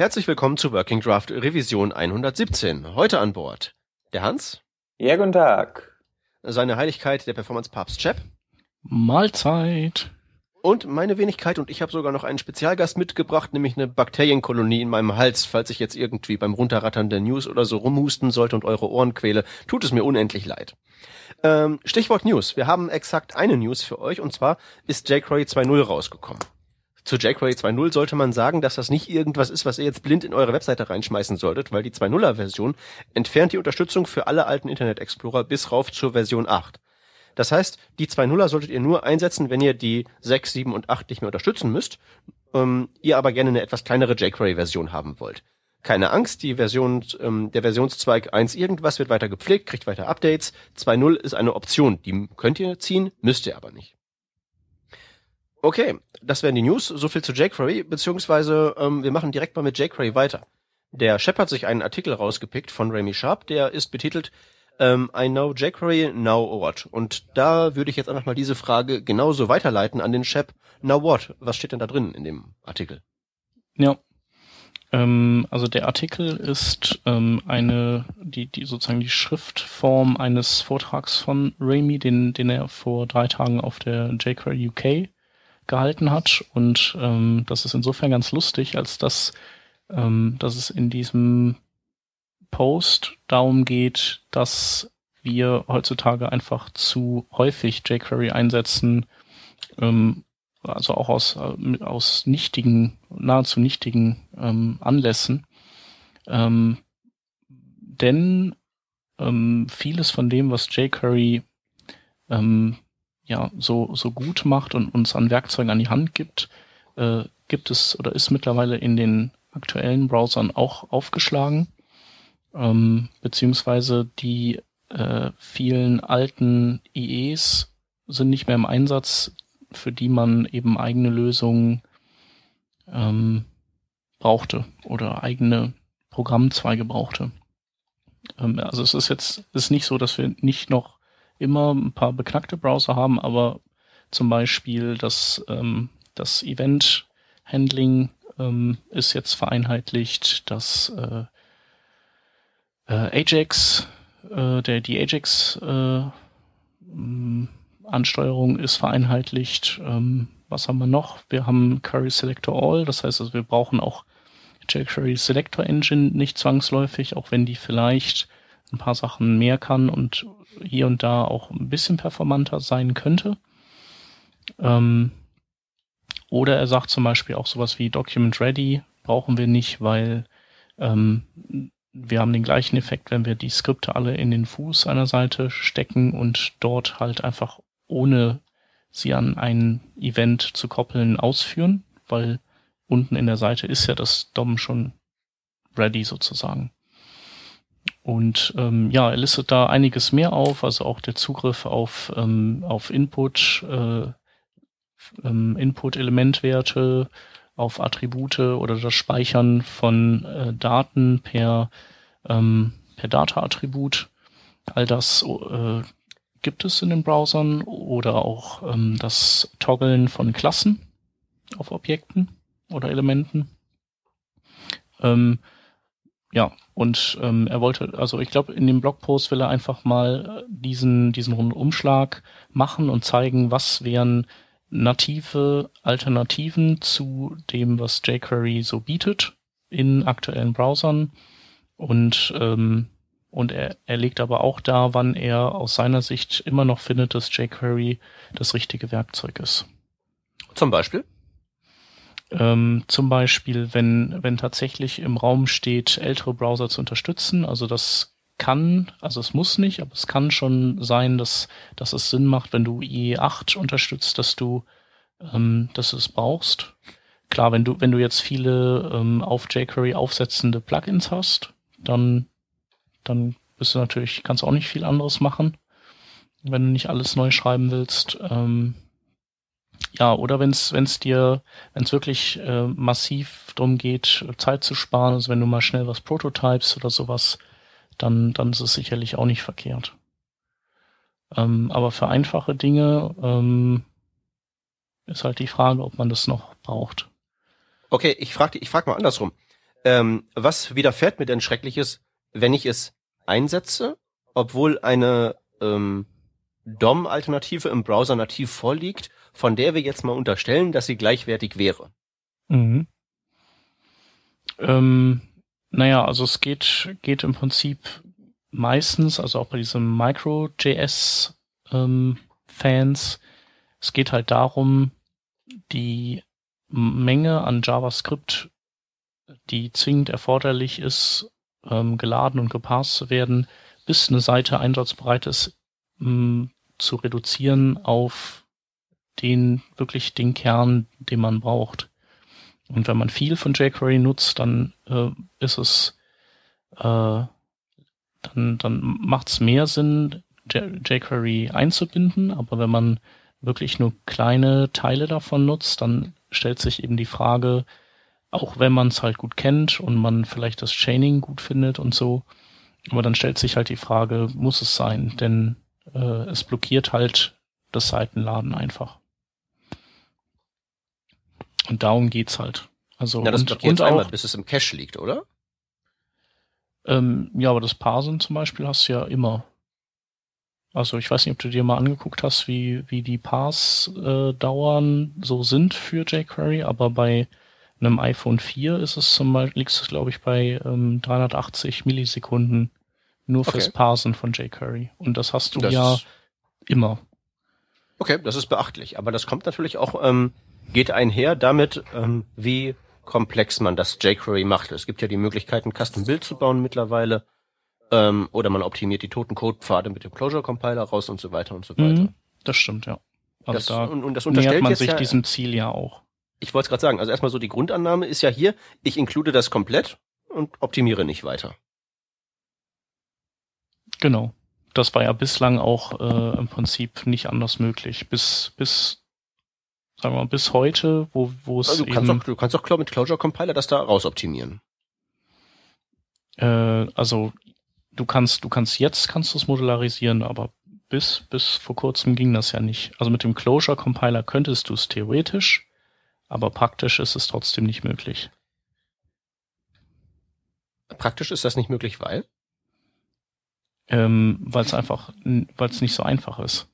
Herzlich willkommen zu Working Draft Revision 117. Heute an Bord der Hans. Ja, guten Tag. Seine Heiligkeit, der Performance Papst Chap. Mahlzeit. Und meine Wenigkeit und ich habe sogar noch einen Spezialgast mitgebracht, nämlich eine Bakterienkolonie in meinem Hals. Falls ich jetzt irgendwie beim Runterrattern der News oder so rumhusten sollte und eure Ohren quäle, tut es mir unendlich leid. Ähm, Stichwort News. Wir haben exakt eine News für euch und zwar ist jQuery 2.0 rausgekommen. Zu jQuery 2.0 sollte man sagen, dass das nicht irgendwas ist, was ihr jetzt blind in eure Webseite reinschmeißen solltet, weil die 2.0er Version entfernt die Unterstützung für alle alten Internet Explorer bis rauf zur Version 8. Das heißt, die 2.0er solltet ihr nur einsetzen, wenn ihr die 6, 7 und 8 nicht mehr unterstützen müsst, ähm, ihr aber gerne eine etwas kleinere jQuery-Version haben wollt. Keine Angst, die Version, ähm, der Versionszweig 1 irgendwas wird weiter gepflegt, kriegt weiter Updates. 2.0 ist eine Option, die könnt ihr ziehen, müsst ihr aber nicht. Okay, das wären die News. So viel zu jQuery, beziehungsweise ähm, wir machen direkt mal mit jQuery weiter. Der Shep hat sich einen Artikel rausgepickt von Remy Sharp, der ist betitelt ähm, I know jQuery, now what? Und da würde ich jetzt einfach mal diese Frage genauso weiterleiten an den Shep. Now what? Was steht denn da drin in dem Artikel? Ja. Ähm, also der Artikel ist ähm, eine, die, die sozusagen die Schriftform eines Vortrags von Remy, den, den er vor drei Tagen auf der jQuery UK gehalten hat. Und ähm, das ist insofern ganz lustig, als dass, ähm, dass es in diesem Post darum geht, dass wir heutzutage einfach zu häufig jQuery einsetzen, ähm, also auch aus, äh, aus nichtigen, nahezu nichtigen ähm, Anlässen. Ähm, denn ähm, vieles von dem, was jQuery ähm, ja so, so gut macht und uns an Werkzeugen an die Hand gibt, äh, gibt es oder ist mittlerweile in den aktuellen Browsern auch aufgeschlagen. Ähm, beziehungsweise die äh, vielen alten IEs sind nicht mehr im Einsatz, für die man eben eigene Lösungen ähm, brauchte oder eigene Programmzweige brauchte. Ähm, also es ist jetzt ist nicht so, dass wir nicht noch immer ein paar beknackte Browser haben, aber zum Beispiel das, ähm, das Event-Handling ähm, ist jetzt vereinheitlicht, das äh, äh, Ajax, äh, der, die Ajax äh, Ansteuerung ist vereinheitlicht. Ähm, was haben wir noch? Wir haben Curry Selector All, das heißt also, wir brauchen auch jQuery Selector Engine nicht zwangsläufig, auch wenn die vielleicht ein paar Sachen mehr kann und hier und da auch ein bisschen performanter sein könnte. Ähm, oder er sagt zum Beispiel auch sowas wie Document Ready brauchen wir nicht, weil ähm, wir haben den gleichen Effekt, wenn wir die Skripte alle in den Fuß einer Seite stecken und dort halt einfach ohne sie an ein Event zu koppeln ausführen, weil unten in der Seite ist ja das DOM schon ready sozusagen. Und ähm, ja, er listet da einiges mehr auf, also auch der Zugriff auf, ähm, auf Input, äh, ähm, Input-Elementwerte, auf Attribute oder das Speichern von äh, Daten per, ähm, per Data-Attribut. All das äh, gibt es in den Browsern oder auch ähm, das Toggeln von Klassen auf Objekten oder Elementen. Ähm, ja, und ähm, er wollte, also ich glaube, in dem Blogpost will er einfach mal diesen, diesen Rundumschlag machen und zeigen, was wären native Alternativen zu dem, was jQuery so bietet in aktuellen Browsern. Und, ähm, und er, er legt aber auch da, wann er aus seiner Sicht immer noch findet, dass jQuery das richtige Werkzeug ist. Zum Beispiel? Ähm, zum Beispiel, wenn, wenn tatsächlich im Raum steht, ältere Browser zu unterstützen, also das kann, also es muss nicht, aber es kann schon sein, dass, dass es Sinn macht, wenn du IE8 unterstützt, dass du, ähm, dass du es brauchst. Klar, wenn du, wenn du jetzt viele ähm, auf jQuery aufsetzende Plugins hast, dann, dann bist du natürlich, kannst du auch nicht viel anderes machen, wenn du nicht alles neu schreiben willst. Ähm, ja, oder wenn es dir, wenn es wirklich äh, massiv drum geht, Zeit zu sparen, also wenn du mal schnell was prototypes oder sowas, dann dann ist es sicherlich auch nicht verkehrt. Ähm, aber für einfache Dinge ähm, ist halt die Frage, ob man das noch braucht. Okay, ich frage ich frag mal andersrum. Ähm, was widerfährt mir denn Schreckliches, wenn ich es einsetze, obwohl eine ähm, DOM-Alternative im Browser nativ vorliegt, von der wir jetzt mal unterstellen, dass sie gleichwertig wäre? Mhm. Ähm, naja, also es geht, geht im Prinzip meistens, also auch bei diesem Micro.js ähm, es geht halt darum, die Menge an JavaScript, die zwingend erforderlich ist, ähm, geladen und gepasst zu werden, bis eine Seite einsatzbereit ist, ähm, zu reduzieren auf den wirklich den Kern, den man braucht. Und wenn man viel von jQuery nutzt, dann äh, ist es äh, dann, dann macht es mehr Sinn, jQuery einzubinden, aber wenn man wirklich nur kleine Teile davon nutzt, dann stellt sich eben die Frage, auch wenn man es halt gut kennt und man vielleicht das Chaining gut findet und so, aber dann stellt sich halt die Frage, muss es sein? Denn äh, es blockiert halt das Seitenladen einfach. Und darum geht's halt. Also ja, das und, und einmal, auch, bis es im Cache liegt, oder? ähm, ja, aber das Parsen zum Beispiel hast du ja immer. Also ich weiß nicht, ob du dir mal angeguckt hast, wie, wie die Pass-Dauern äh, so sind für jQuery, aber bei einem iPhone 4 ist es zum Beispiel, liegt es glaube ich bei ähm, 380 Millisekunden nur fürs Okay. Parsen von jQuery. Und das hast du Das ja immer. Okay, das ist beachtlich. Aber das kommt natürlich auch, ähm, geht einher damit, ähm, wie komplex man das jQuery macht. Es gibt ja die Möglichkeit, ein Custom-Bild zu bauen mittlerweile. Ähm, oder man optimiert die toten Codepfade mit dem Closure-Compiler raus und so weiter und so weiter. Mhm, das stimmt, ja. Also Das, da und, und das nähert unterstellt man sich ja, diesem Ziel ja auch. ich wollte es gerade sagen, also erstmal so die Grundannahme ist ja hier, ich inklude das komplett und optimiere nicht weiter. Genau. Das war ja bislang auch äh, im Prinzip nicht anders möglich. Bis, bis, sagen wir mal, bis heute, wo, wo es Also du kannst eben, doch, du kannst klar mit Closure-Compiler das da raus optimieren. äh, also du kannst, du kannst jetzt kannst du es modularisieren, aber bis, bis vor kurzem ging das ja nicht. Also mit dem Closure Compiler könntest du es theoretisch, aber praktisch ist es trotzdem nicht möglich. Praktisch ist das nicht möglich, weil? Ähm, weil es einfach, weil es nicht so einfach ist.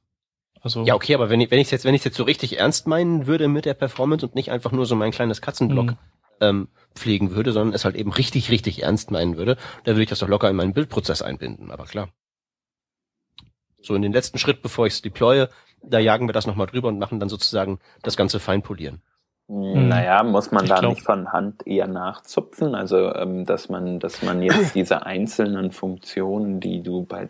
Also Ja, okay, aber wenn ich wenn ich jetzt wenn ich jetzt so richtig ernst meinen würde mit der Performance und nicht einfach nur so mein kleines Katzenblock Mhm. ähm, pflegen würde, sondern es halt eben richtig richtig ernst meinen würde, dann würde ich das doch locker in meinen Bildprozess einbinden, aber klar. So in den letzten Schritt, bevor ich es deploye, da jagen wir das nochmal drüber und machen dann sozusagen das ganze feinpolieren. Hm. Naja, muss man Ich da glaub- nicht von Hand eher nachzupfen? Also, ähm, dass man, dass man jetzt diese einzelnen Funktionen, die du bei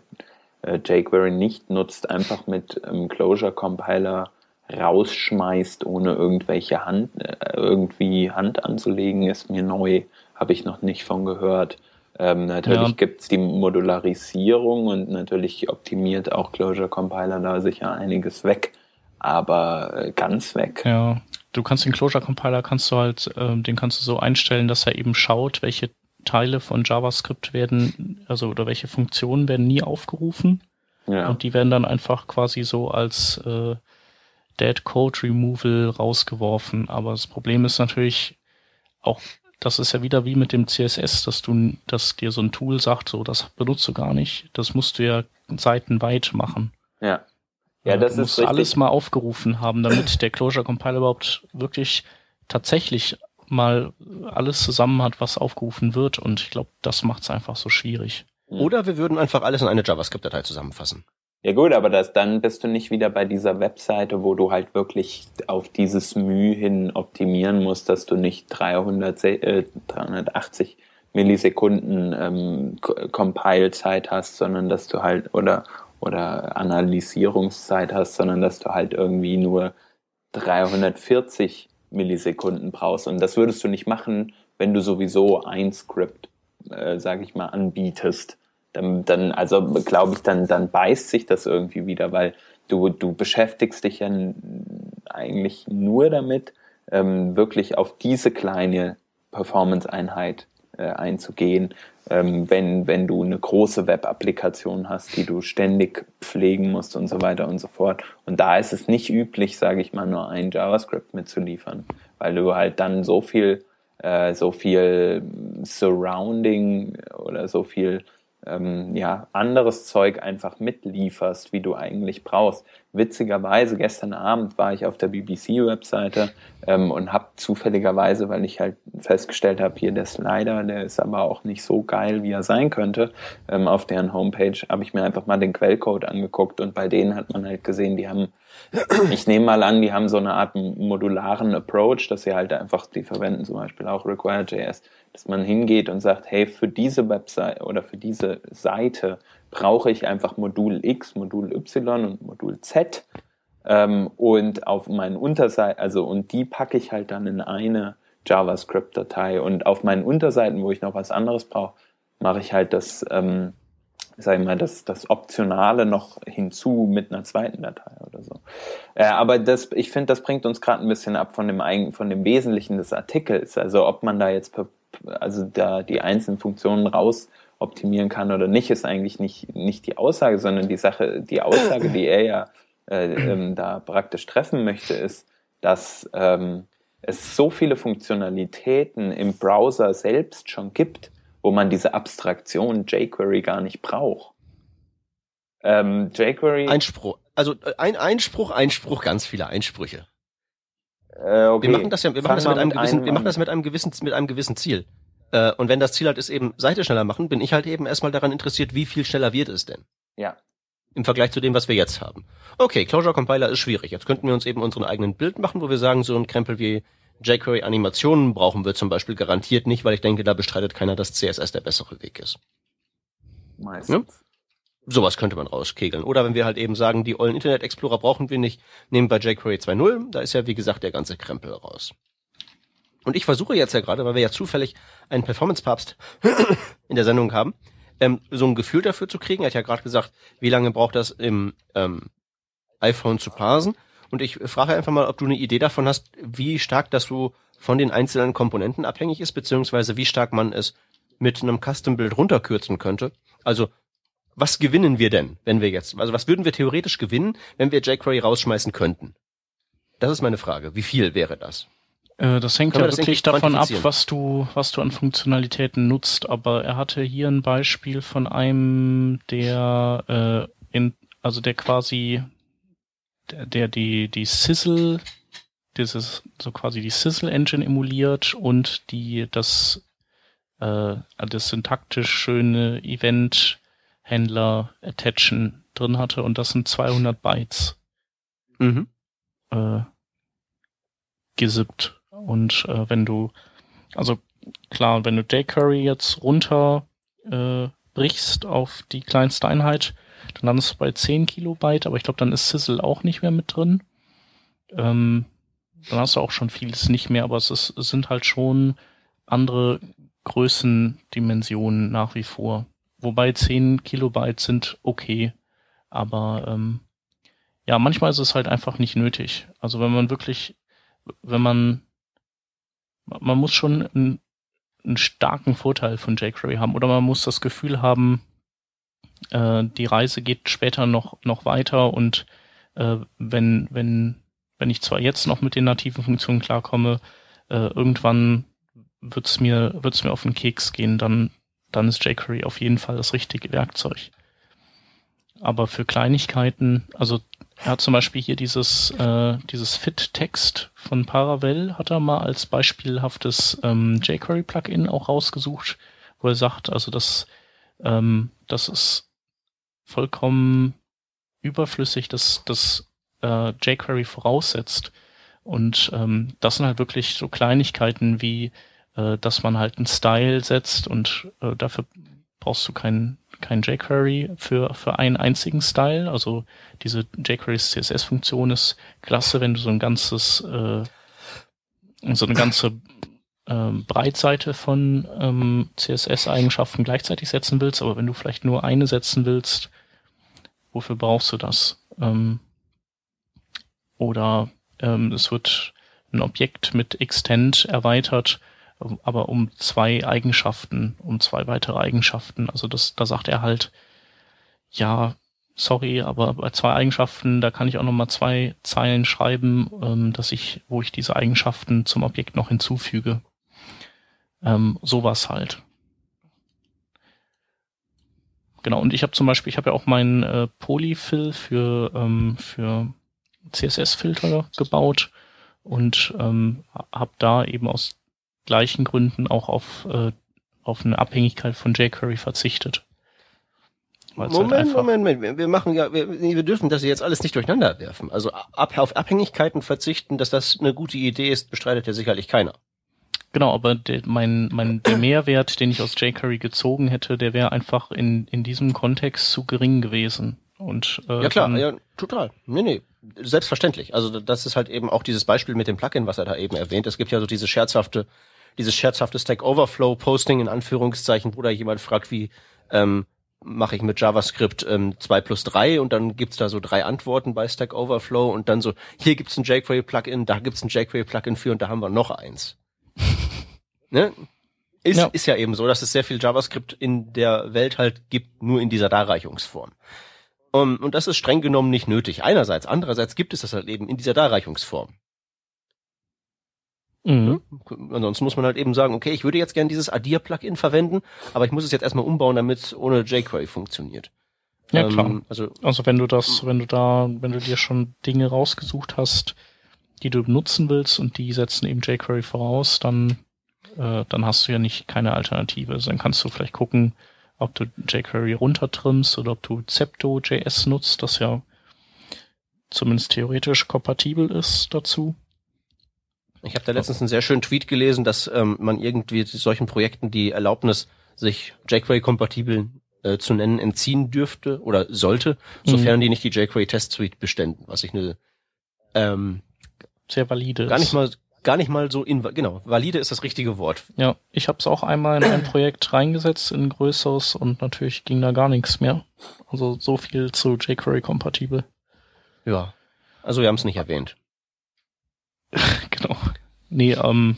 jQuery nicht nutzt, einfach mit ähm, Closure Compiler rausschmeißt, ohne irgendwelche Hand, äh, irgendwie Hand anzulegen, ist mir neu, habe ich noch nicht von gehört. Ähm, natürlich Ja. gibt's die Modularisierung und natürlich optimiert auch Closure Compiler da sicher einiges weg, aber äh, ganz weg. Ja, du kannst den Closure Compiler kannst du halt, ähm, den kannst du so einstellen, dass er eben schaut, welche Teile von JavaScript werden, also oder welche Funktionen werden nie aufgerufen Ja. und die werden dann einfach quasi so als äh, Dead Code Removal rausgeworfen. Aber das Problem ist natürlich auch, das ist ja wieder wie mit dem CSS, dass du, dass dir so ein Tool sagt, so das benutzt du gar nicht. Das musst du ja seitenweit machen. Ja. Ja, das du ist musst richtig. alles mal aufgerufen haben, damit der Closure Compiler überhaupt wirklich tatsächlich mal alles zusammen hat, was aufgerufen wird. Und ich glaube, das macht es einfach so schwierig. Mhm. Oder wir würden einfach alles in eine JavaScript-Datei zusammenfassen. Ja gut, aber das, dann bist du nicht wieder bei dieser Webseite, wo du halt wirklich auf dieses Mühe hin optimieren musst, dass du nicht 300, se- äh, 380 Millisekunden ähm, Co- Compile-Zeit hast, sondern dass du halt oder oder Analysierungszeit hast, sondern dass du halt irgendwie nur 340 Millisekunden brauchst. Und das würdest du nicht machen, wenn du sowieso ein Script, äh, sage ich mal, anbietest. Dann, dann also glaube ich, dann, dann beißt sich das irgendwie wieder, weil du, du beschäftigst dich ja eigentlich nur damit, ähm, wirklich auf diese kleine Performance-Einheit äh, einzugehen, ähm, wenn, wenn du eine große Web-Applikation hast, die du ständig pflegen musst und so weiter und so fort. Und da ist es nicht üblich, sage ich mal, nur ein JavaScript mitzuliefern, weil du halt dann so viel äh, so viel Surrounding oder so viel ähm, ja, anderes Zeug einfach mitlieferst, wie du eigentlich brauchst. Witzigerweise, gestern Abend war ich auf der BBC-Webseite ähm, und habe zufälligerweise, weil ich halt festgestellt habe, hier der Slider, der ist aber auch nicht so geil, wie er sein könnte, ähm, auf deren Homepage, habe ich mir einfach mal den Quellcode angeguckt und bei denen hat man halt gesehen, die haben, ich nehme mal an, die haben so eine Art modularen Approach, dass sie halt einfach, die verwenden zum Beispiel auch Require.js, dass man hingeht und sagt, hey, für diese Website oder für diese Seite brauche ich einfach Modul X, Modul Y und Modul Z ähm, und auf meinen Unterseiten, also und die packe ich halt dann in eine JavaScript-Datei und auf meinen Unterseiten, wo ich noch was anderes brauche, mache ich halt das, ähm, sag ich mal, das, das Optionale noch hinzu mit einer zweiten Datei oder so. Äh, aber das, ich finde, das bringt uns gerade ein bisschen ab von dem, von dem Wesentlichen des Artikels. Also ob man da jetzt also da die einzelnen Funktionen raus optimieren kann oder nicht, ist eigentlich nicht, nicht die Aussage, sondern die Sache, die Aussage, die er ja äh, ähm, da praktisch treffen möchte, ist, dass ähm, es so viele Funktionalitäten im Browser selbst schon gibt, wo man diese Abstraktion jQuery gar nicht braucht. Ähm, jQuery. Einspruch. Also äh, ein Einspruch, Einspruch, ganz viele Einsprüche. Äh, okay. Wir machen das ja, wir machen das mit einem gewissen, wir machen das mit einem gewissen, mit einem gewissen Ziel. Äh, und wenn das Ziel halt ist, eben Seite schneller machen, bin ich halt eben erstmal daran interessiert, wie viel schneller wird es denn? Ja. Im Vergleich zu dem, was wir jetzt haben. Okay, Closure Compiler ist schwierig. Jetzt könnten wir uns eben unseren eigenen Bild machen, wo wir sagen, so ein Krempel wie jQuery Animationen brauchen wir zum Beispiel garantiert nicht, weil ich denke, da bestreitet keiner, dass CSS der bessere Weg ist. Meistens. Ja? Sowas könnte man rauskegeln. Oder wenn wir halt eben sagen, die ollen Internet Explorer brauchen wir nicht, nehmen wir jQuery 2.0, da ist ja wie gesagt der ganze Krempel raus. Und ich versuche jetzt ja gerade, weil wir ja zufällig einen Performance-Papst in der Sendung haben, ähm, so ein Gefühl dafür zu kriegen. Er hat ja gerade gesagt, wie lange braucht das im ähm, iPhone zu parsen. Und ich frage einfach mal, ob du eine Idee davon hast, wie stark das so von den einzelnen Komponenten abhängig ist, beziehungsweise wie stark man es mit einem Custom-Bild runterkürzen könnte. Also was gewinnen wir denn, wenn wir jetzt, also was würden wir theoretisch gewinnen, wenn wir jQuery rausschmeißen könnten? Das ist meine Frage. Wie viel wäre das? Äh, das hängt ja wirklich davon ab, was du, was du an Funktionalitäten nutzt. Aber er hatte hier ein Beispiel von einem, der äh, in, also der quasi, der, die die Sizzle, dieses so quasi die Sizzle Engine emuliert und die das äh, das syntaktisch schöne Event Händler attachen drin hatte und das sind 200 Bytes mhm. äh, gesippt. Und äh, wenn du, also klar, wenn du jQuery jetzt runter äh, brichst auf die kleinste Einheit, dann landest du bei 10 Kilobyte, aber ich glaube, dann ist Sizzle auch nicht mehr mit drin. Ähm, dann hast du auch schon vieles nicht mehr, aber es, ist, es sind halt schon andere Größendimensionen nach wie vor. Wobei 10 Kilobyte sind okay. Aber ähm, ja, manchmal ist es halt einfach nicht nötig. Also wenn man wirklich, wenn man, man muss schon einen, einen starken Vorteil von jQuery haben oder man muss das Gefühl haben, äh, die Reise geht später noch noch weiter und äh, wenn wenn wenn ich zwar jetzt noch mit den nativen Funktionen klarkomme, äh, irgendwann wird's mir wird's mir auf den Keks gehen, dann dann ist jQuery auf jeden Fall das richtige Werkzeug. Aber für Kleinigkeiten, also er hat zum Beispiel hier dieses, äh, dieses Fit-Text von Paravel, hat er mal als beispielhaftes ähm, jQuery-Plugin auch rausgesucht, wo er sagt, also das, ähm, das ist vollkommen überflüssig, dass das äh, jQuery voraussetzt. Und ähm, das sind halt wirklich so Kleinigkeiten wie äh, dass man halt einen Style setzt und äh, dafür brauchst du keinen kein jQuery für, für einen einzigen Style. Also diese jQuery CSS-Funktion ist klasse, wenn du so ein ganzes, äh, so eine ganze äh, Breitseite von ähm, CSS-Eigenschaften gleichzeitig setzen willst, aber wenn du vielleicht nur eine setzen willst, wofür brauchst du das? Ähm, oder ähm, es wird ein Objekt mit Extend erweitert aber um zwei Eigenschaften, um zwei weitere Eigenschaften. Also das, da sagt er halt, ja, sorry, aber bei zwei Eigenschaften, da kann ich auch nochmal zwei Zeilen schreiben, ähm, dass ich, wo ich diese Eigenschaften zum Objekt noch hinzufüge. Ähm, sowas halt. Genau, und ich habe zum Beispiel, ich habe ja auch meinen äh, Polyfill für, ähm, für CSS-Filter gebaut und ähm, habe da eben aus gleichen Gründen auch auf, äh, auf eine Abhängigkeit von jQuery verzichtet. Moment, halt Moment, Moment, wir machen ja, wir, wir dürfen das jetzt alles nicht durcheinander werfen. Also ab, auf Abhängigkeiten verzichten, dass das eine gute Idee ist, bestreitet ja sicherlich keiner. Genau, aber der, mein, mein, der Mehrwert, den ich aus jQuery gezogen hätte, der wäre einfach in, in diesem Kontext zu gering gewesen. Und, äh, ja klar, ja, total. Nee, nee, selbstverständlich. Also das ist halt eben auch dieses Beispiel mit dem Plugin, was er da eben erwähnt. Es gibt ja so diese scherzhafte, dieses scherzhafte Stack Overflow Posting in Anführungszeichen, wo da jemand fragt, wie ähm, mache ich mit JavaScript ähm, 2 plus 3 und dann gibt's da so drei Antworten bei Stack Overflow und dann so, hier gibt's ein jQuery-Plugin, da gibt's ein jQuery-Plugin für und da haben wir noch eins. Ne? Ist, ja. ist ja eben so, dass es sehr viel JavaScript in der Welt halt gibt, nur in dieser Darreichungsform. Um, und das ist streng genommen nicht nötig. Einerseits, andererseits gibt es das halt eben in dieser Darreichungsform. Mhm. Ansonsten muss man halt eben sagen, okay, ich würde jetzt gerne dieses Addier-Plugin verwenden, aber ich muss es jetzt erstmal umbauen, damit es ohne jQuery funktioniert. Ja, klar. Ähm, also, also wenn du das, wenn du da, wenn du dir schon Dinge rausgesucht hast, die du benutzen willst und die setzen eben jQuery voraus, dann, äh, dann hast du ja nicht keine Alternative. Also dann kannst du vielleicht gucken, ob du jQuery runtertrimmst oder ob du Zepto.js nutzt, das ja zumindest theoretisch kompatibel ist dazu. Ich habe da letztens einen sehr schönen Tweet gelesen, dass ähm, man irgendwie solchen Projekten die Erlaubnis, sich jQuery-kompatibel äh, zu nennen, entziehen dürfte oder sollte, sofern mhm. die nicht die jQuery Test Suite beständen, was ich eine ähm, sehr valide gar nicht mal gar nicht mal so in genau valide ist das richtige Wort. Ja, ich habe es auch einmal in ein Projekt reingesetzt in größeres und natürlich ging da gar nichts mehr. Also so viel zu jQuery kompatibel. Ja, also wir haben es nicht erwähnt. genau. Nee, ähm,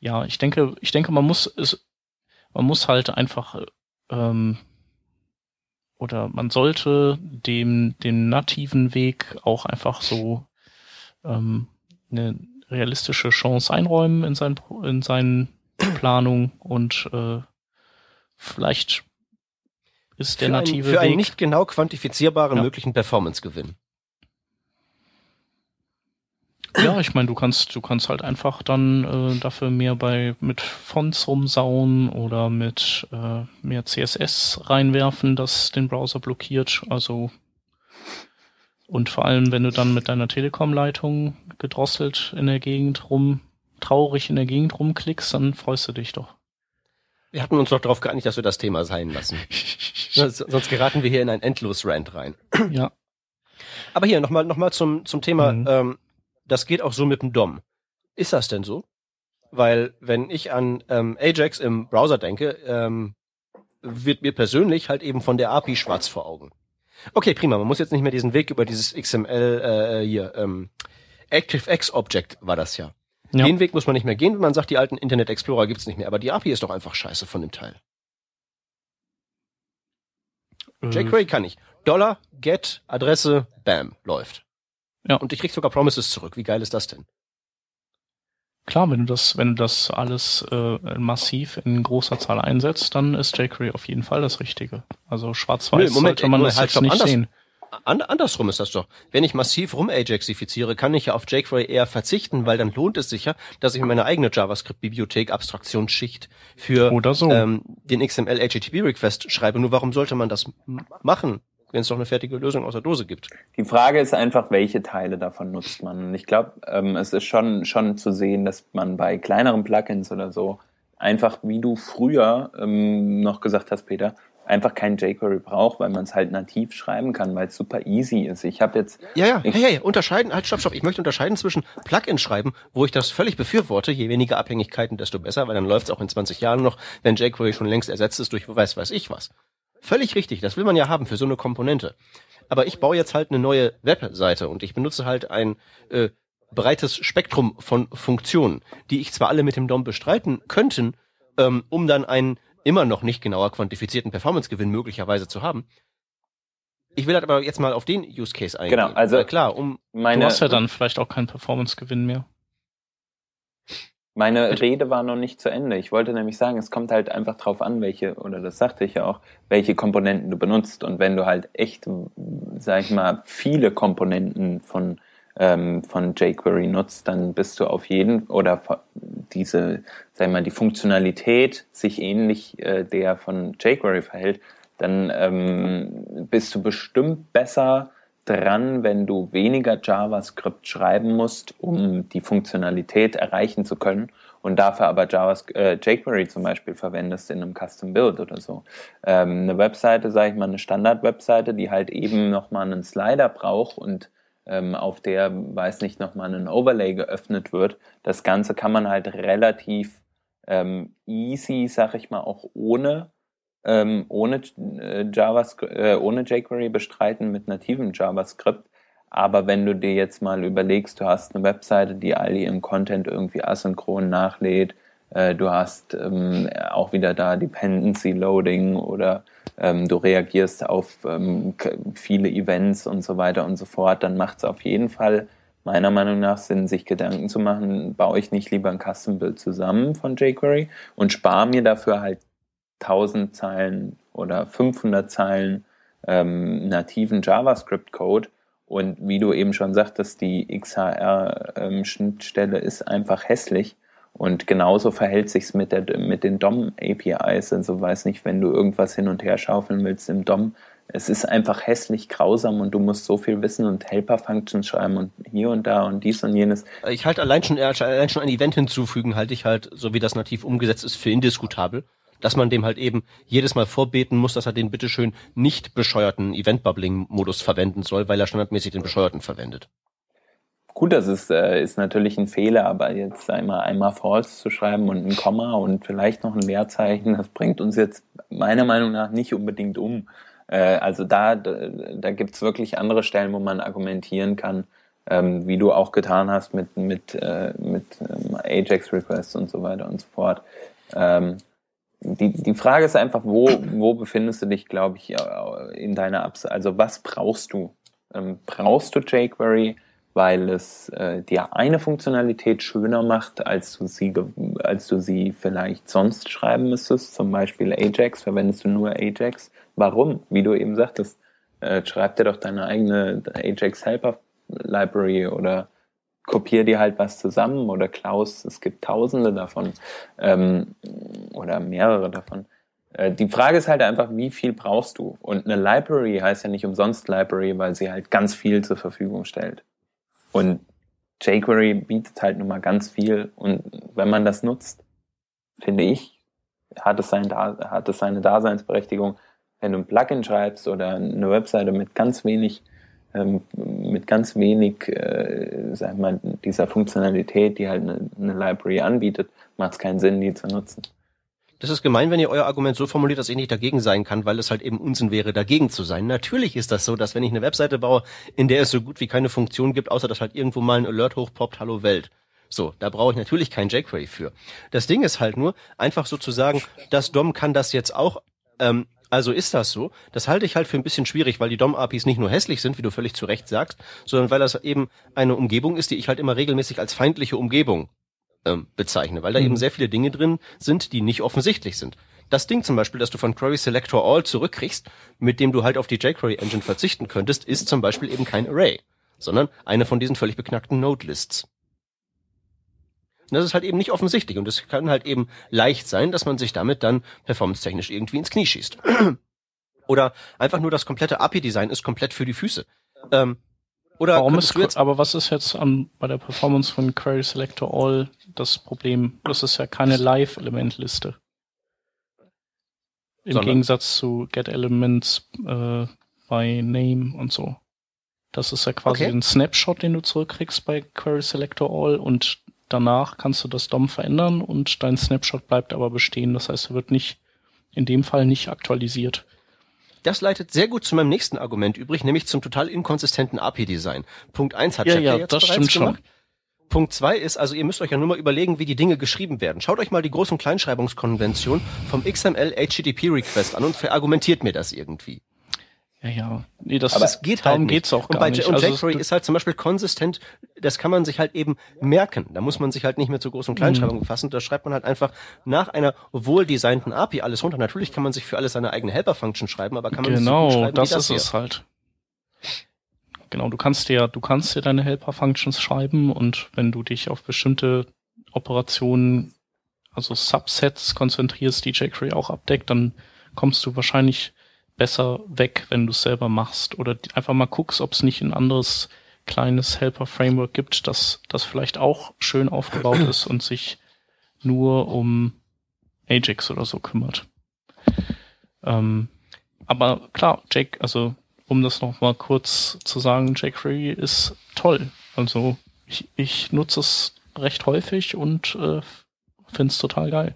ja, ich denke, ich denke, man muss es, man muss halt einfach ähm, oder man sollte dem den nativen Weg auch einfach so ähm, eine realistische Chance einräumen in seinen in seinen Planung und äh, vielleicht ist der für native ein, für Weg einen nicht genau quantifizierbaren ja. möglichen Performance-Gewinn. Ja, ich meine, du kannst, du kannst halt einfach dann äh, dafür mehr bei mit Fonts rumsauen oder mit äh, mehr CSS reinwerfen, das den Browser blockiert. Also und vor allem, wenn du dann mit deiner Telekom-Leitung gedrosselt in der Gegend rum, traurig in der Gegend rumklickst, dann freust du dich doch. Wir hatten uns doch darauf geeinigt, dass wir das Thema sein lassen. Sonst geraten wir hier in ein Endlos-Rant rein. Ja. Aber hier nochmal noch mal zum, zum Thema mhm. ähm, das geht auch so mit dem DOM. Ist das denn so? Weil wenn ich an ähm, Ajax im Browser denke, ähm, wird mir persönlich halt eben von der API schwarz vor Augen. Okay, prima. Man muss jetzt nicht mehr diesen Weg über dieses XML äh, hier ähm, ActiveX Object war das ja. ja. Den Weg muss man nicht mehr gehen, wenn man sagt, die alten Internet Explorer gibt's nicht mehr. Aber die API ist doch einfach scheiße von dem Teil. Äh. jQuery kann ich. Dollar, Get, Adresse, Bam, läuft. Ja. Und ich krieg sogar Promises zurück. Wie geil ist das denn? Klar, wenn du das, wenn du das alles äh, massiv in großer Zahl einsetzt, dann ist jQuery auf jeden Fall das Richtige. Also schwarz-weiß sollte man ey, das halt jetzt nicht anders, sehen. An, andersrum ist das doch. Wenn ich massiv rumajaxifiziere, kann ich ja auf jQuery eher verzichten, weil dann lohnt es sich ja, dass ich meine eigene JavaScript-Bibliothek Abstraktionsschicht für so. ähm, den XML HTTP Request schreibe. Nur warum sollte man das machen? Wenn es doch eine fertige Lösung aus der Dose gibt. Die Frage ist einfach, welche Teile davon nutzt man. Und ich glaube, ähm, es ist schon, schon zu sehen, dass man bei kleineren Plugins oder so einfach, wie du früher ähm, noch gesagt hast, Peter, einfach kein jQuery braucht, weil man es halt nativ schreiben kann, weil es super easy ist. Ich habe jetzt ja ja hey, hey, unterscheiden halt stopp stopp. Ich möchte unterscheiden zwischen Plugin schreiben, wo ich das völlig befürworte. Je weniger Abhängigkeiten, desto besser, weil dann läuft es auch in 20 Jahren noch, wenn jQuery schon längst ersetzt ist durch weiß weiß ich was. Völlig richtig, das will man ja haben für so eine Komponente. Aber ich baue jetzt halt eine neue Webseite und ich benutze halt ein äh, breites Spektrum von Funktionen, die ich zwar alle mit dem DOM bestreiten könnten, ähm, um dann einen immer noch nicht genauer quantifizierten Performance-Gewinn möglicherweise zu haben. Ich will halt aber jetzt mal auf den Use Case eingehen. Genau, also klar, um meine, du hast ja dann vielleicht auch keinen Performance-Gewinn mehr Meine Rede war noch nicht zu Ende. Ich wollte nämlich sagen, es kommt halt einfach drauf an, welche, oder das sagte ich ja auch, welche Komponenten du benutzt. Und wenn du halt echt, sag ich mal, viele Komponenten von, ähm, von jQuery nutzt, dann bist du auf jeden, oder diese, sag ich mal, die Funktionalität sich ähnlich äh, der von jQuery verhält, dann ähm, bist du bestimmt besser dran, wenn du weniger JavaScript schreiben musst, um die Funktionalität erreichen zu können und dafür aber JavaScript, äh, jQuery zum Beispiel verwendest in einem Custom Build oder so. Ähm, eine Webseite, sage ich mal, eine Standard-Webseite, die halt eben nochmal einen Slider braucht und ähm, auf der, weiß nicht, nochmal ein Overlay geöffnet wird. Das Ganze kann man halt relativ ähm, easy, sag ich mal, auch ohne ähm, ohne äh, JavaScript, äh, ohne jQuery bestreiten mit nativem JavaScript. Aber wenn du dir jetzt mal überlegst, du hast eine Webseite, die all ihren Content irgendwie asynchron nachlädt, äh, du hast ähm, auch wieder da Dependency Loading oder ähm, du reagierst auf ähm, viele Events und so weiter und so fort, dann macht es auf jeden Fall meiner Meinung nach Sinn, sich Gedanken zu machen, baue ich nicht lieber ein Custom Build zusammen von jQuery und spare mir dafür halt 1000 Zeilen oder 500 Zeilen ähm, nativen JavaScript-Code. Und wie du eben schon sagtest, die XHR-Schnittstelle ähm, ist einfach hässlich. Und genauso verhält sich's mit, mit den DOM-APIs. Also weiß nicht, wenn du irgendwas hin und her schaufeln willst im DOM, es ist einfach hässlich grausam und du musst so viel wissen und Helper-Functions schreiben und hier und da und dies und jenes. Ich halte allein schon, allein schon ein Event hinzufügen, halte ich halt, so wie das nativ umgesetzt ist, für indiskutabel dass man dem halt eben jedes Mal vorbeten muss, dass er den bitteschön nicht bescheuerten Event-Bubbling-Modus verwenden soll, weil er standardmäßig den bescheuerten verwendet. Gut, das ist, äh, ist natürlich ein Fehler, aber jetzt einmal, einmal false zu schreiben und ein Komma und vielleicht noch ein Leerzeichen, das bringt uns jetzt meiner Meinung nach nicht unbedingt um. Äh, also da, da, da gibt's wirklich andere Stellen, wo man argumentieren kann, ähm, wie du auch getan hast mit, mit, äh, mit ähm, Ajax-Requests und so weiter und so fort. Ähm, die, die Frage ist einfach, wo, wo befindest du dich, glaube ich, in deiner Abs Also was brauchst du? Ähm, brauchst du jQuery, weil es äh, dir eine Funktionalität schöner macht, als du sie, als du sie vielleicht sonst schreiben müsstest? Zum Beispiel Ajax, verwendest du nur Ajax? Warum? Wie du eben sagtest, äh, schreib dir doch deine eigene Ajax Helper Library oder kopier dir halt was zusammen oder Klaus, es gibt tausende davon ähm, oder mehrere davon. Äh, die Frage ist halt einfach, wie viel brauchst du? Und eine Library heißt ja nicht umsonst Library, weil sie halt ganz viel zur Verfügung stellt. Und jQuery bietet halt nun mal ganz viel und wenn man das nutzt, finde ich, hat es, sein, hat es seine Daseinsberechtigung, wenn du ein Plugin schreibst oder eine Webseite mit ganz wenig ähm, mit ganz wenig, äh, sag mal, dieser Funktionalität, die halt eine, eine Library anbietet, macht es keinen Sinn, die zu nutzen. Das ist gemein, wenn ihr euer Argument so formuliert, dass ich nicht dagegen sein kann, weil es halt eben Unsinn wäre, dagegen zu sein. Natürlich ist das so, dass wenn ich eine Webseite baue, in der es so gut wie keine Funktion gibt, außer dass halt irgendwo mal ein Alert hochpoppt, hallo Welt. So, da brauche ich natürlich kein jQuery für. Das Ding ist halt nur, einfach sozusagen, das DOM kann das jetzt auch, ähm, also ist das so. Das halte ich halt für ein bisschen schwierig, weil die DOM-APIs nicht nur hässlich sind, wie du völlig zu Recht sagst, sondern weil das eben eine Umgebung ist, die ich halt immer regelmäßig als feindliche Umgebung ähm, bezeichne, weil da mhm. eben sehr viele Dinge drin sind, die nicht offensichtlich sind. Das Ding zum Beispiel, das du von Query Selector All zurückkriegst, mit dem du halt auf die jQuery Engine verzichten könntest, ist zum Beispiel eben kein Array, sondern eine von diesen völlig beknackten Node-Lists. Und das ist halt eben nicht offensichtlich und es kann halt eben leicht sein, dass man sich damit dann performance-technisch irgendwie ins Knie schießt. Oder einfach nur das komplette API-Design ist komplett für die Füße. Ähm, oder Warum ist, jetzt aber was ist jetzt an, bei der Performance von Query Selector All das Problem? Das ist ja keine Live-Elementliste. Im Sondern? Gegensatz zu Get Elements äh, by Name und so. Das ist ja quasi okay. ein Snapshot, den du zurückkriegst bei Query Selector All und danach kannst du das DOM verändern und dein Snapshot bleibt aber bestehen. Das heißt, er wird nicht, in dem Fall nicht aktualisiert. Das leitet sehr gut zu meinem nächsten Argument übrig, nämlich zum total inkonsistenten API-Design. Punkt eins hat ja, ja, jetzt das stimmt gemacht. Schon. Punkt zwei ist, also ihr müsst euch ja nur mal überlegen, wie die Dinge geschrieben werden. Schaut euch mal die Groß- und Kleinschreibungskonvention vom XML HTTP Request an und verargumentiert mir das irgendwie. Ja, ja. Nee, das, Aber es geht halt darum nicht. geht's auch und gar bei, nicht. Und Also jQuery es- ist halt zum Beispiel konsistent, das kann man sich halt eben merken. Da muss man sich halt nicht mehr zu Groß- und Kleinschreibung Mhm. befassen. Da schreibt man halt einfach nach einer wohldesignten API alles runter. Natürlich kann man sich für alles seine eigene Helper-Function schreiben, aber kann man nicht so genau, schreiben das wie ist hier. es halt. Genau, du kannst dir, du kannst dir deine Helper-Functions schreiben und wenn du dich auf bestimmte Operationen, also Subsets konzentrierst, die jQuery auch abdeckt, dann kommst du wahrscheinlich besser weg, wenn du es selber machst oder einfach mal guckst, ob es nicht ein anderes kleines Helper-Framework gibt, das, das vielleicht auch schön aufgebaut ist und sich nur um Ajax oder so kümmert. Ähm, aber klar, Jake, also um das noch mal kurz zu sagen, jQuery ist toll. Also ich, ich nutze es recht häufig und äh, finde es total geil.